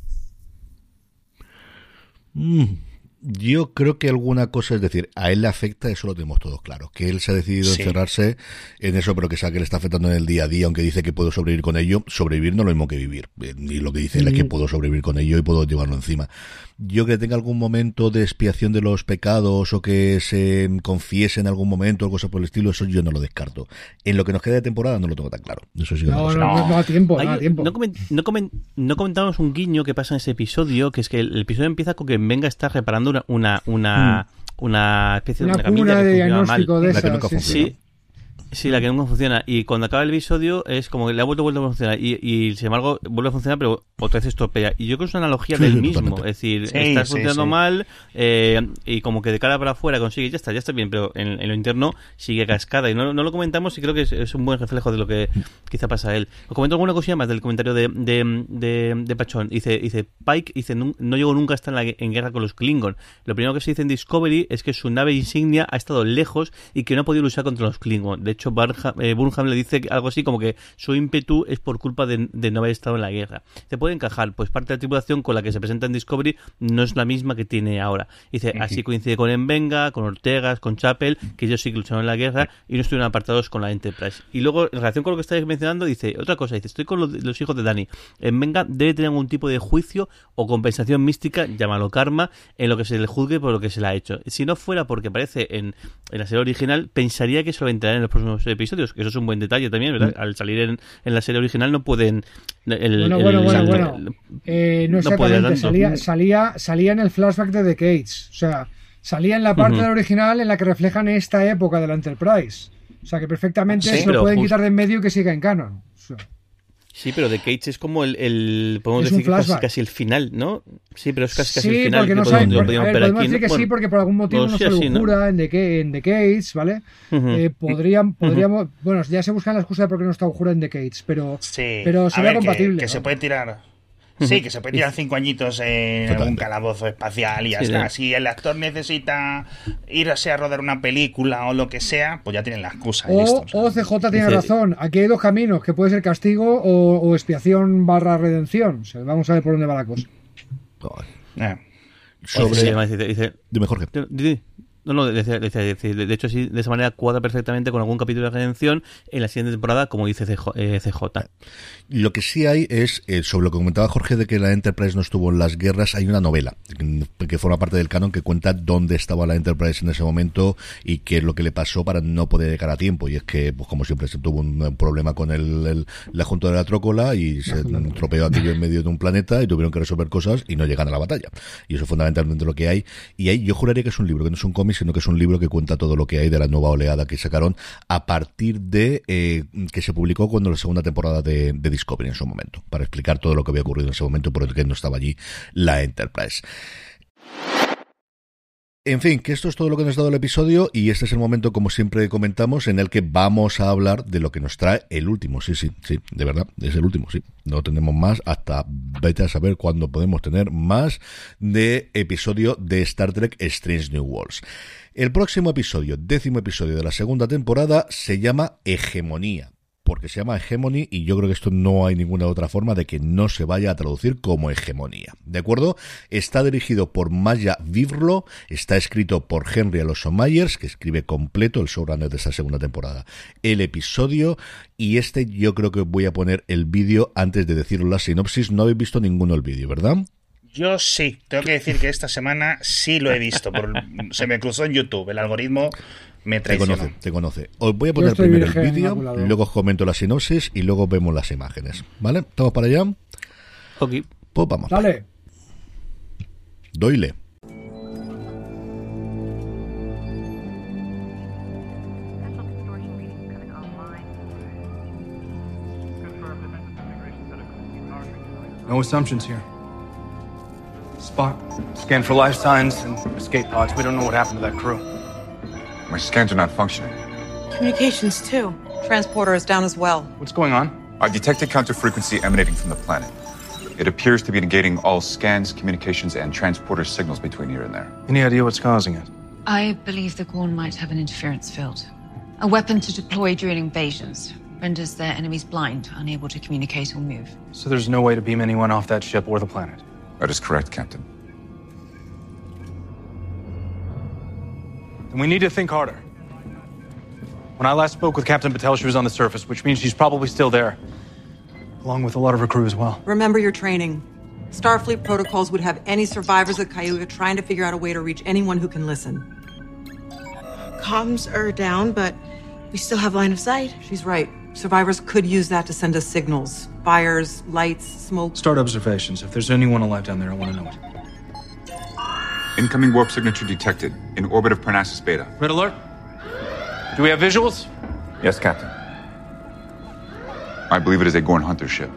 Mm. Yo creo que alguna cosa, es decir, a él le afecta, eso lo tenemos todos claro, que él se ha decidido encerrarse en eso, pero que sabe que le está afectando en el día a día, aunque dice que puedo sobrevivir con ello, sobrevivir no es lo mismo que vivir. Eh, y lo que dice él es que puedo sobrevivir con ello y puedo llevarlo encima. Yo que tenga algún momento de expiación de los pecados o que se confiese en algún momento o cosas por el estilo, eso yo no lo descarto. En lo que nos queda de temporada no lo tengo tan claro. Eso sí no, no, no, no, tiempo, no, tiempo. No, comentamos un guiño que pasa en ese episodio, que es que el, episodio empieza con que Venga está reparando una una, una, especie de una camilla de diagnóstico de esa, sí, Sí, la que nunca funciona. Y cuando acaba el episodio es como que le ha vuelto, vuelto a funcionar. Y, y sin embargo vuelve a funcionar, pero otra vez estropea. Y yo creo que es una analogía del mismo. Es decir, está funcionando mal eh, y como que de cara para afuera consigue, ya está, ya está bien, pero en, lo interno sigue cascada. Y no, no, lo comentamos y creo que es, un buen reflejo de lo que quizá pasa a él. Os comento alguna cosilla más del comentario de, de, de, Pachón. Dice, dice Pike dice, no, llegó nunca a estar en, la, en guerra con los Klingon. Lo primero que se dice en Discovery es que su nave insignia ha estado lejos y que no ha podido luchar contra los Klingon. De hecho, hecho, eh, Burnham le dice algo así como que su ímpetu es por culpa de, no haber estado en la guerra. Se puede encajar, pues parte de la tripulación con la que se presenta en Discovery no es la misma que tiene ahora. Dice, así coincide con Envenga, con Ortegas, con Chapel, que ellos sí que lucharon en la guerra y no estuvieron apartados con la Enterprise. Y luego, en relación con lo que estáis mencionando, dice otra cosa, dice, estoy con los, hijos de Dani. Envenga debe tener algún tipo de juicio o compensación mística, llámalo karma, en lo que se le juzgue por lo que se le ha hecho. Si no fuera porque aparece en, la serie original, pensaría que se lo entrará en los próximos episodios, que eso es un buen detalle también, ¿verdad? Mm. Al salir en, la serie original no pueden... bueno, bueno, bueno, bueno. Eh, no exactamente, salía, salía, salía en el flashback de The Cage, o sea, salía en la parte del original en la que reflejan esta época de la Enterprise. O sea, que perfectamente se lo pueden quitar de en medio y que siga en canon. Sí, pero The Cage es como el, el podemos Es un decir que casi, flashback. casi el final, ¿no? Sí, pero es casi, casi sí, el final. porque que no podemos- por- ver, aquí, decir que sí, porque por algún motivo no sí, se locura en, The, en The Cage, ¿vale? Eh, podrían, podríamos. Bueno, ya se buscan la excusa de por qué no está Uhura en The Cage, pero. Sí. Pero sería ver, que- compatible. Que, ¿no? se puede tirar. Sí, que se puede tirar cinco añitos en algún calabozo espacial y ya Sí, está. sí. Si el actor necesita irse a rodar una película o lo que sea, pues ya tienen la excusa. y listo. O, o CJ tiene Dice- razón. Aquí hay dos caminos, que puede ser castigo o, o expiación barra redención. O sea, vamos a ver por dónde va la cosa. Eh. Sobre... Dice, dice- Dime, Jorge. Di- di- No, no, decía- decía- decía- de hecho, sí, de esa manera cuadra perfectamente con algún capítulo de redención en la siguiente temporada, como dice CJ. eh, CJ. Lo que sí hay es, eh, sobre lo que comentaba Jorge de que la Enterprise no estuvo en las guerras, hay una novela que, que forma parte del canon que cuenta dónde estaba la Enterprise en ese momento y qué es lo que le pasó para no poder llegar a tiempo. Y es que, pues como siempre, se tuvo un, un problema con el, el- la Junta de la Trócola y se tropeó aquello en medio de un planeta y tuvieron que resolver cosas y no llegan a la batalla. Y eso es fundamentalmente lo que hay. Y ahí yo juraría que es un libro, que no es un cómic, sino que es un libro que cuenta todo lo que hay de la nueva oleada que sacaron a partir de eh, que se publicó cuando la segunda temporada de, de Discovery en su momento, para explicar todo lo que había ocurrido en ese momento por el que no estaba allí la Enterprise. En fin, que esto es todo lo que nos ha dado el episodio y este es el momento, como siempre comentamos, en el que vamos a hablar de lo que nos trae el último. Sí, sí, sí, de verdad, es el último, sí. No tenemos más hasta vete a saber cuándo podemos tener más de episodio de Star Trek Strange New Worlds. El próximo episodio, décimo episodio de la segunda temporada, se llama Hegemonía porque se llama Hegemony y yo creo que esto no hay ninguna otra forma de que no se vaya a traducir como hegemonía. ¿De acuerdo? Está dirigido por Maya Vivlo, está escrito por Henry Alonso Myers, que escribe completo el showrunner de esta segunda temporada, el episodio y este yo creo que voy a poner el vídeo antes de decir la sinopsis. No habéis visto ninguno el vídeo, ¿verdad? Yo sí, tengo que decir que esta semana sí lo he visto. se me cruzó en YouTube, el algoritmo me Te traicionó. conoce, te conoce. Os voy a poner primero el vídeo, luego os comento la sinopsis y luego vemos las imágenes. ¿Vale? ¿Estamos para allá? Ok. Pues vamos. Dale. Doyle. No assumptions here. Spot. Scan for life signs and escape pods. We don't know what happened to that crew. My scans are not functioning. Communications, too. Transporter is down as well. What's going on? I detected counter frequency emanating from the planet. It appears to be negating all scans, communications, and transporter signals between here and there. Any idea what's causing it? I believe the Gorn might have an interference field. A weapon to deploy during invasions. Renders their enemies blind, unable to communicate or move. So there's no way to beam anyone off that ship or the planet. That is correct, Captain. Then we need to think harder. When I last spoke with Captain Patel, she was on the surface, which means she's probably still there. Along with a lot of her crew as well. Remember your training. Starfleet protocols would have any survivors of Cayuga trying to figure out a way to reach anyone who can listen. Comms are down, but we still have line of sight. She's right. Survivors could use that to send us signals fires, lights, smoke. Start observations. If there's anyone alive down there, I want to know it. Incoming warp signature detected in orbit of Parnassus Beta. Red alert? Do we have visuals? Yes, Captain. I believe it is a Gorn Hunter ship.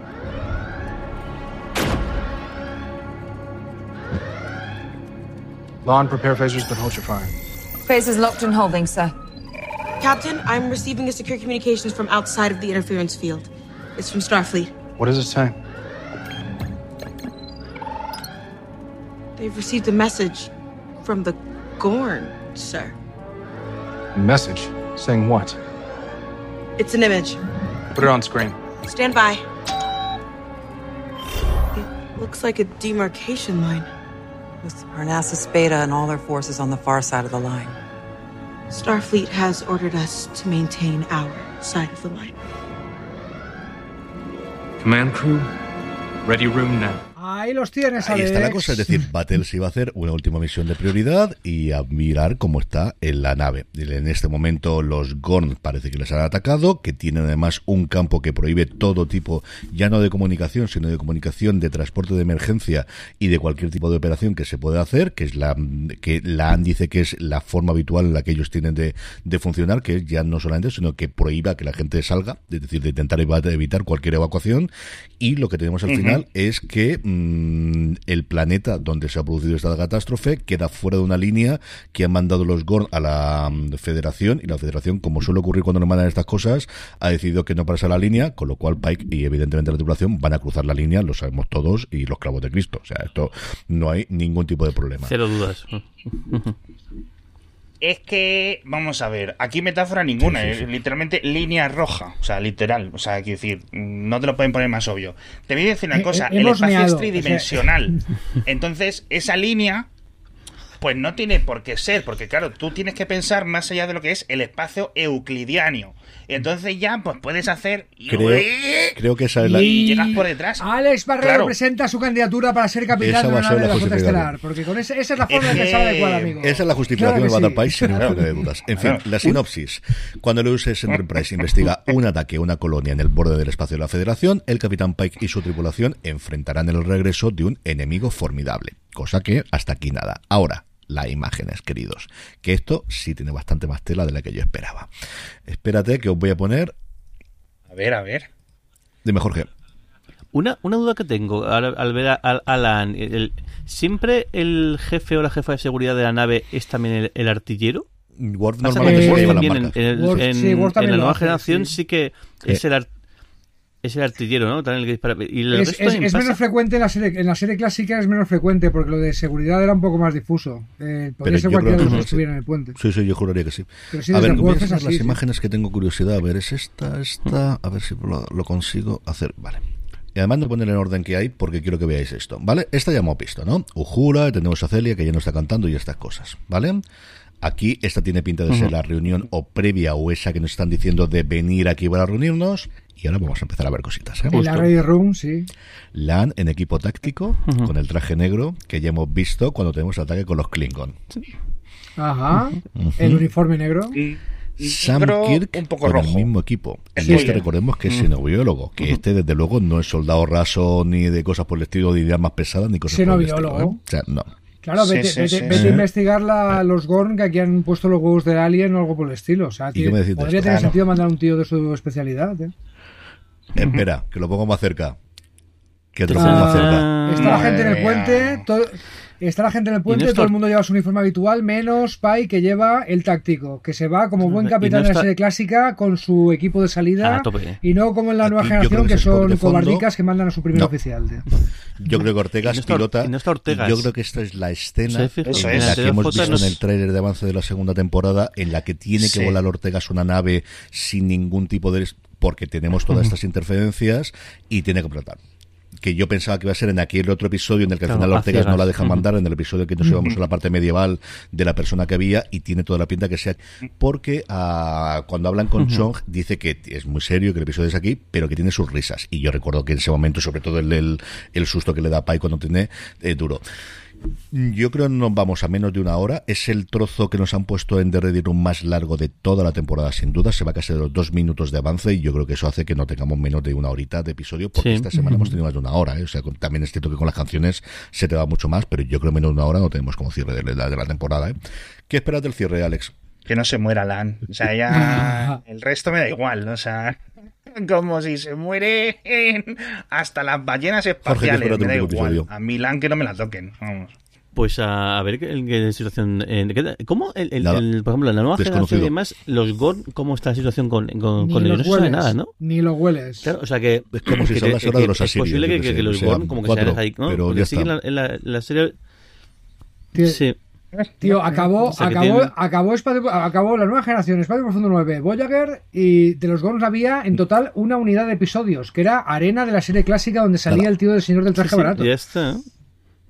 Lon, prepare phasers, but hold your fire. Phasers locked and holding, sir. Captain, I'm receiving a secure communications from outside of the interference field. It's from Starfleet. What does it say? They've received a message from the Gorn, sir. Message saying what? It's an image. Put it on screen. Stand by. It looks like a demarcation line. With Parnassus Beta and all their forces on the far side of the line. Starfleet has ordered us to maintain our side of the line. Command crew, ready room now. Ahí los tienes, Ahí está la cosa, es decir, Battles iba a hacer una última misión de prioridad y a mirar cómo está en la nave. En este momento los Gorn parece que les han atacado, que tienen además un campo que prohíbe todo tipo, ya no de comunicación, sino de comunicación, de transporte de emergencia y de cualquier tipo de operación que se pueda hacer, que es la que la AN dice que es la forma habitual en la que ellos tienen de, de funcionar, que es ya no solamente, sino que prohíba que la gente salga, es decir, de intentar eva- evitar cualquier evacuación. Y lo que tenemos al final es que mm, el planeta donde se ha producido esta catástrofe queda fuera de una línea que han mandado los Gorn a la mm, Federación y la Federación, como suele ocurrir cuando nos mandan estas cosas, ha decidido que no pasa la línea, con lo cual Pike y evidentemente la tripulación van a cruzar la línea, lo sabemos todos, y los clavos de Cristo. O sea, esto no hay ningún tipo de problema. Cero dudas. Es que, vamos a ver, aquí metáfora ninguna, Sí, sí, sí. es literalmente línea roja, o sea, literal, o sea, quiero decir, no te lo pueden poner más obvio. Te voy a decir una Eh, cosa, eh, el espacio meado, es o sea- tridimensional, entonces esa línea, pues no tiene por qué ser, porque claro, tú tienes que pensar más allá de lo que es el espacio euclidiano, entonces ya, pues puedes hacer... Creo, creo que esa es la... Y llegas por detrás. Alex Barrero Claro. presenta su candidatura para ser capitán Esa de va a una de la justificación. estelar. Porque con ese- esa es la forma Es en que que- se adecuada, amigo. Esa es la justificación Claro que del sí. Battle Pike, sin ningún Claro. de dudas. En fin, Claro. la sinopsis. Cuando el USS Enterprise investiga un ataque a una colonia en el borde del espacio de la Federación, el Capitán Pike y su tripulación enfrentarán el regreso de un enemigo formidable. Cosa que hasta aquí nada. Ahora, las imágenes, queridos. Que esto sí tiene bastante más tela de la que yo esperaba. Espérate que os voy a poner A ver, a ver. Dime, Jorge. Una, una duda que tengo al, al ver a, a- Alan, el- ¿siempre el jefe o la jefa de seguridad de la nave es también el, el artillero? Normalmente se lleva marcas. en, en el- Worf- en- sí, Worf en también la nueva hace, generación sí. sí, que Sí. es el es el artillero, ¿no? También el que dispara. Y el Es, resto es- es menos frecuente en la serie en la serie clásica es menos frecuente porque lo de seguridad era un poco más difuso eh, podría ser cualquiera de que los que no, estuviera en el puente Sí, sí, yo juraría que sí. Pero sí, a ver, voy a hacer así, las sí. imágenes que tengo curiosidad. A ver, es esta, esta. A ver si lo, lo consigo hacer. Vale. Y además de poner en orden que hay, porque quiero que veáis esto. ¿Vale? Esta ya hemos visto, ¿no? Ujura, tenemos a Celia que ya no está cantando y estas cosas. ¿Vale? Aquí esta tiene pinta de ser la reunión o previa o esa que nos están diciendo de venir aquí para reunirnos. Y ahora vamos a empezar a ver cositas. ¿eh? la Ready Room sí Lan en equipo táctico, con el traje negro que ya hemos visto cuando tenemos el ataque con los Klingon. ajá Ujú. el uniforme negro Sam Negro, Kirk un poco con rojo. el mismo equipo. Y Sí. este recordemos que es xenobiólogo, que este desde luego no es soldado raso ni de cosas por el estilo, de ideas más pesadas ni cosas por el estilo. Xenobiólogo. ¿eh? O sea, no. Claro, Sí, vete, sí, vete- sí, vete sí. a investigar la- los Gorn que aquí han puesto los huevos del alien o algo por el estilo. O sea, ¿Y tiene- de podría esto? tener Claro. sentido mandar a un tío de su especialidad. ¿eh? Espera, que lo pongo más cerca. Que te lo Ah. pongo más cerca. Ah, está la gente en el puente, todo- está la gente en el puente, no está- todo el mundo lleva su uniforme habitual, menos Pai que lleva el táctico, que se va como buen capitán no de la serie clásica con su equipo de salida A tope. y no como en la nueva Aquí yo generación que son fondo. cobardicas que mandan a su primer No. oficial. tío. Yo creo que Ortega es pilota. Ortegas. Yo creo que esta es la escena en es. la que la hemos visto en el tráiler de avance de la segunda temporada, en la que tiene que Sí. volar Ortegas una nave sin ningún tipo de... porque tenemos todas estas interferencias y tiene que explotar. Que yo pensaba que iba a ser en aquel otro episodio en el que al Claro, final a Ortegas no la dejan Ujú. mandar, en el episodio que nos íbamos a la parte medieval de la persona que había y tiene toda la pinta que sea. Porque ah, cuando hablan con Chong dice que es muy serio, que el episodio es aquí, pero que tiene sus risas. Y yo recuerdo que en ese momento, sobre todo el, el, el susto que le da a Pai cuando tiene eh, duro. Yo creo que nos vamos a menos de una hora. Es el trozo que nos han puesto en The Room más largo de toda la temporada, sin duda. Se va casi de los dos minutos de avance y yo creo que eso hace que no tengamos menos de una horita de episodio porque Sí. esta semana hemos tenido más de una hora. ¿eh? O sea, con- también es cierto que con las canciones se te va mucho más, pero yo creo que menos de una hora no tenemos como cierre de la, de la temporada. ¿eh? ¿Qué esperas del cierre, Alex? Que no se muera Lan. O sea, ya. El resto me da igual, ¿no? O sea. Como si se muere hasta las ballenas espaciales. espérate me da igual. episodio. A Milán que no me la toquen. Vamos. Pues a, a ver qué, qué situación. en- ¿Cómo? El, el- Nada. el- por ejemplo, en la nueva generación y demás, los Gorn, ¿cómo está la situación con, con, Ni con ellos? los No se sabe hueles, nada, ¿no? Ni los hueles. Claro, o sea que. Es como si que hablas te- ahora de los Es posible asirios, que, los Gorn como que cuatro, se ahí, ¿no? pero Porque ya está. la, en la, en la serie. Sí. Tío, acabó, acabó, acabó, espacio, acabó la nueva generación, Espacio Profundo 9, Voyager, y de los Gorns había en total una unidad de episodios, que era Arena de la serie clásica donde salía Nada. el tío del señor del traje Sí, sí, barato. ya está.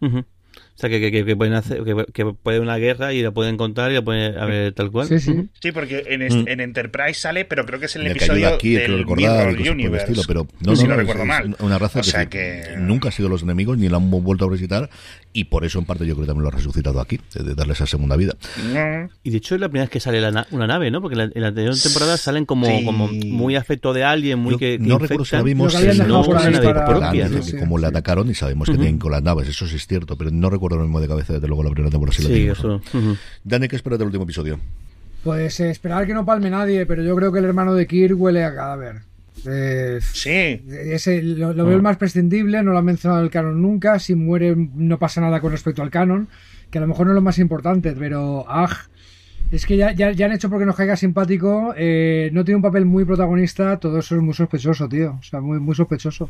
Ujú. O sea, que, que, que pueden hacer, que, que puede una guerra y la pueden contar y la pueden a ver tal cual. Sí, sí. Sí, porque en, est- Mm. en Enterprise sale, pero creo que es el Le episodio aquí, del quiero recordar, Universe. estilo, pero no, si no, no no, recuerdo es, mal. es una raza O que, sea sí, que- nunca ha sido los enemigos ni la han vuelto a visitar y por eso en parte yo creo que también lo ha resucitado aquí, de darle esa segunda vida. Y de hecho es la primera vez que sale la na- una nave, ¿no? Porque en la, en la anterior temporada salen como, Sí. como muy afecto de alguien, muy Yo que, que no recuerdo si la infectan. vimos los- por ahí una nave para- propia, ¿no? Sí, cómo sí. le atacaron y sabemos que Ujú. tienen con las naves, eso sí es cierto, pero no recuerdo lo mismo de cabeza desde luego la primera temporada. si la Sí, eso. ¿no? ujú. Dani, ¿qué esperas del último episodio? Pues eh, esperar que no palme nadie, pero yo creo que el hermano de Kirk huele a cadáver. Eh, Sí, ese, lo, lo veo el más prescindible, no lo han mencionado el canon nunca. Si muere, no pasa nada con respecto al canon, que a lo mejor no es lo más importante, pero ah, es que ya, ya, ya han hecho porque nos caiga simpático. eh, no tiene un papel muy protagonista, todo eso es muy sospechoso, tío. O sea, muy, muy sospechoso.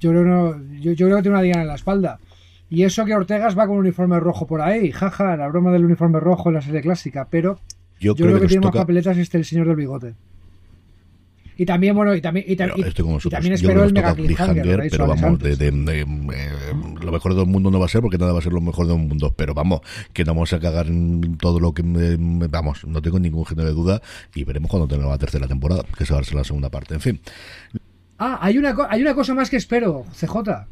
Yo creo, no, yo, yo creo que tiene una diana en la espalda. Y eso que Ortegas va con un uniforme rojo por ahí, jaja, la broma del uniforme rojo en la serie clásica, pero Yo, yo creo que, tiene toca- más papeletas este el señor del bigote. Y también, bueno, y también, y, Pero y- y también espero el mega cliffhanger, pero vamos, de, de- de- eh, lo mejor del mundo no va a ser porque nada va a ser lo mejor del mundo, pero vamos, que no vamos a cagar en todo lo que, eh, vamos, no tengo ningún género de duda y veremos cuando tenga la tercera temporada, que se va a ser la segunda parte. En fin, Ah, hay una, hay una cosa más que espero, CJ.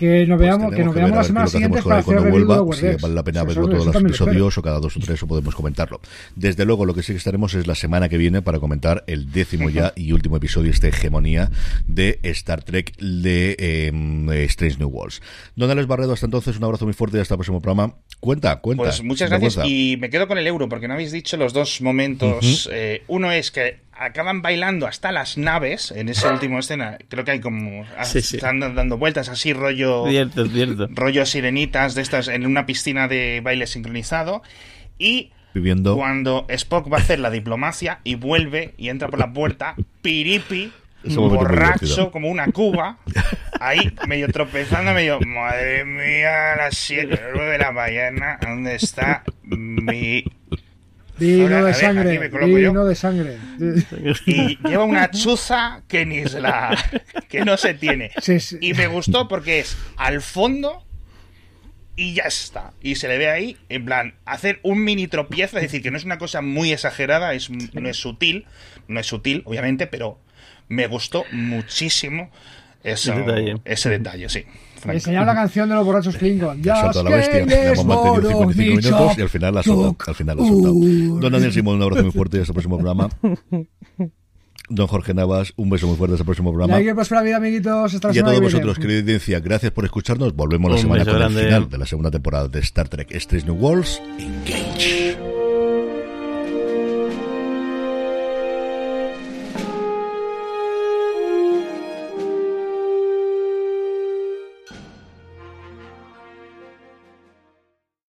Que nos pues veamos, que nos veamos a la semana que siguiente para hacer cuando de vuelva, si vale la pena verlo todos los episodios o cada dos o tres o podemos comentarlo. Desde luego, lo que sí que estaremos es la semana que viene para comentar el décimo ya y último episodio, esta hegemonía de Star Trek de eh, Strange New Worlds. Don Alex Barredo, hasta entonces, un abrazo muy fuerte y hasta el próximo programa. Cuenta, cuenta. Pues muchas gracias cuenta. y me quedo con el euro porque no habéis dicho los dos momentos. Eh, uno es que acaban bailando hasta las naves en esa última escena. Creo que hay como Sí, sí. están dando vueltas así rollo Cierto, cierto. rollo sirenitas de estas en una piscina de baile sincronizado y Viviendo. cuando Spock va a hacer la diplomacia y vuelve y entra por la puerta, piripi, borracho como una cuba, ahí medio tropezando, medio, madre mía, a las siete, nueve de la mañana, ¿dónde está mi...? Vino Ahora, de ver, sangre, yo. vino de sangre. Y lleva una chuza que ni se la... que no se tiene. Sí, sí. Y me gustó porque es al fondo y ya está. Y se le ve ahí, en plan, hacer un mini tropiezo, es decir, que no es una cosa muy exagerada, es, no es sutil, no es sutil, obviamente, pero me gustó muchísimo eso, El detalle. ese detalle, sí. Frank. Enseñar la canción de los borrachos Klingon. Ya la bestia. La hemos mantenido 55 minutos y al final la ha soltado. Al final la ha soltado. Don Daniel Simón, un abrazo muy fuerte y hasta el próximo programa. Don Jorge Navas, un beso muy fuerte hasta el próximo programa. Like por la vida, amiguitos. Hasta la Y a semana todos que vosotros, querida audiencia, gracias por escucharnos. Volvemos la Un semana beso con grande. el final de la segunda temporada de Star Trek Strange New Worlds. Engage.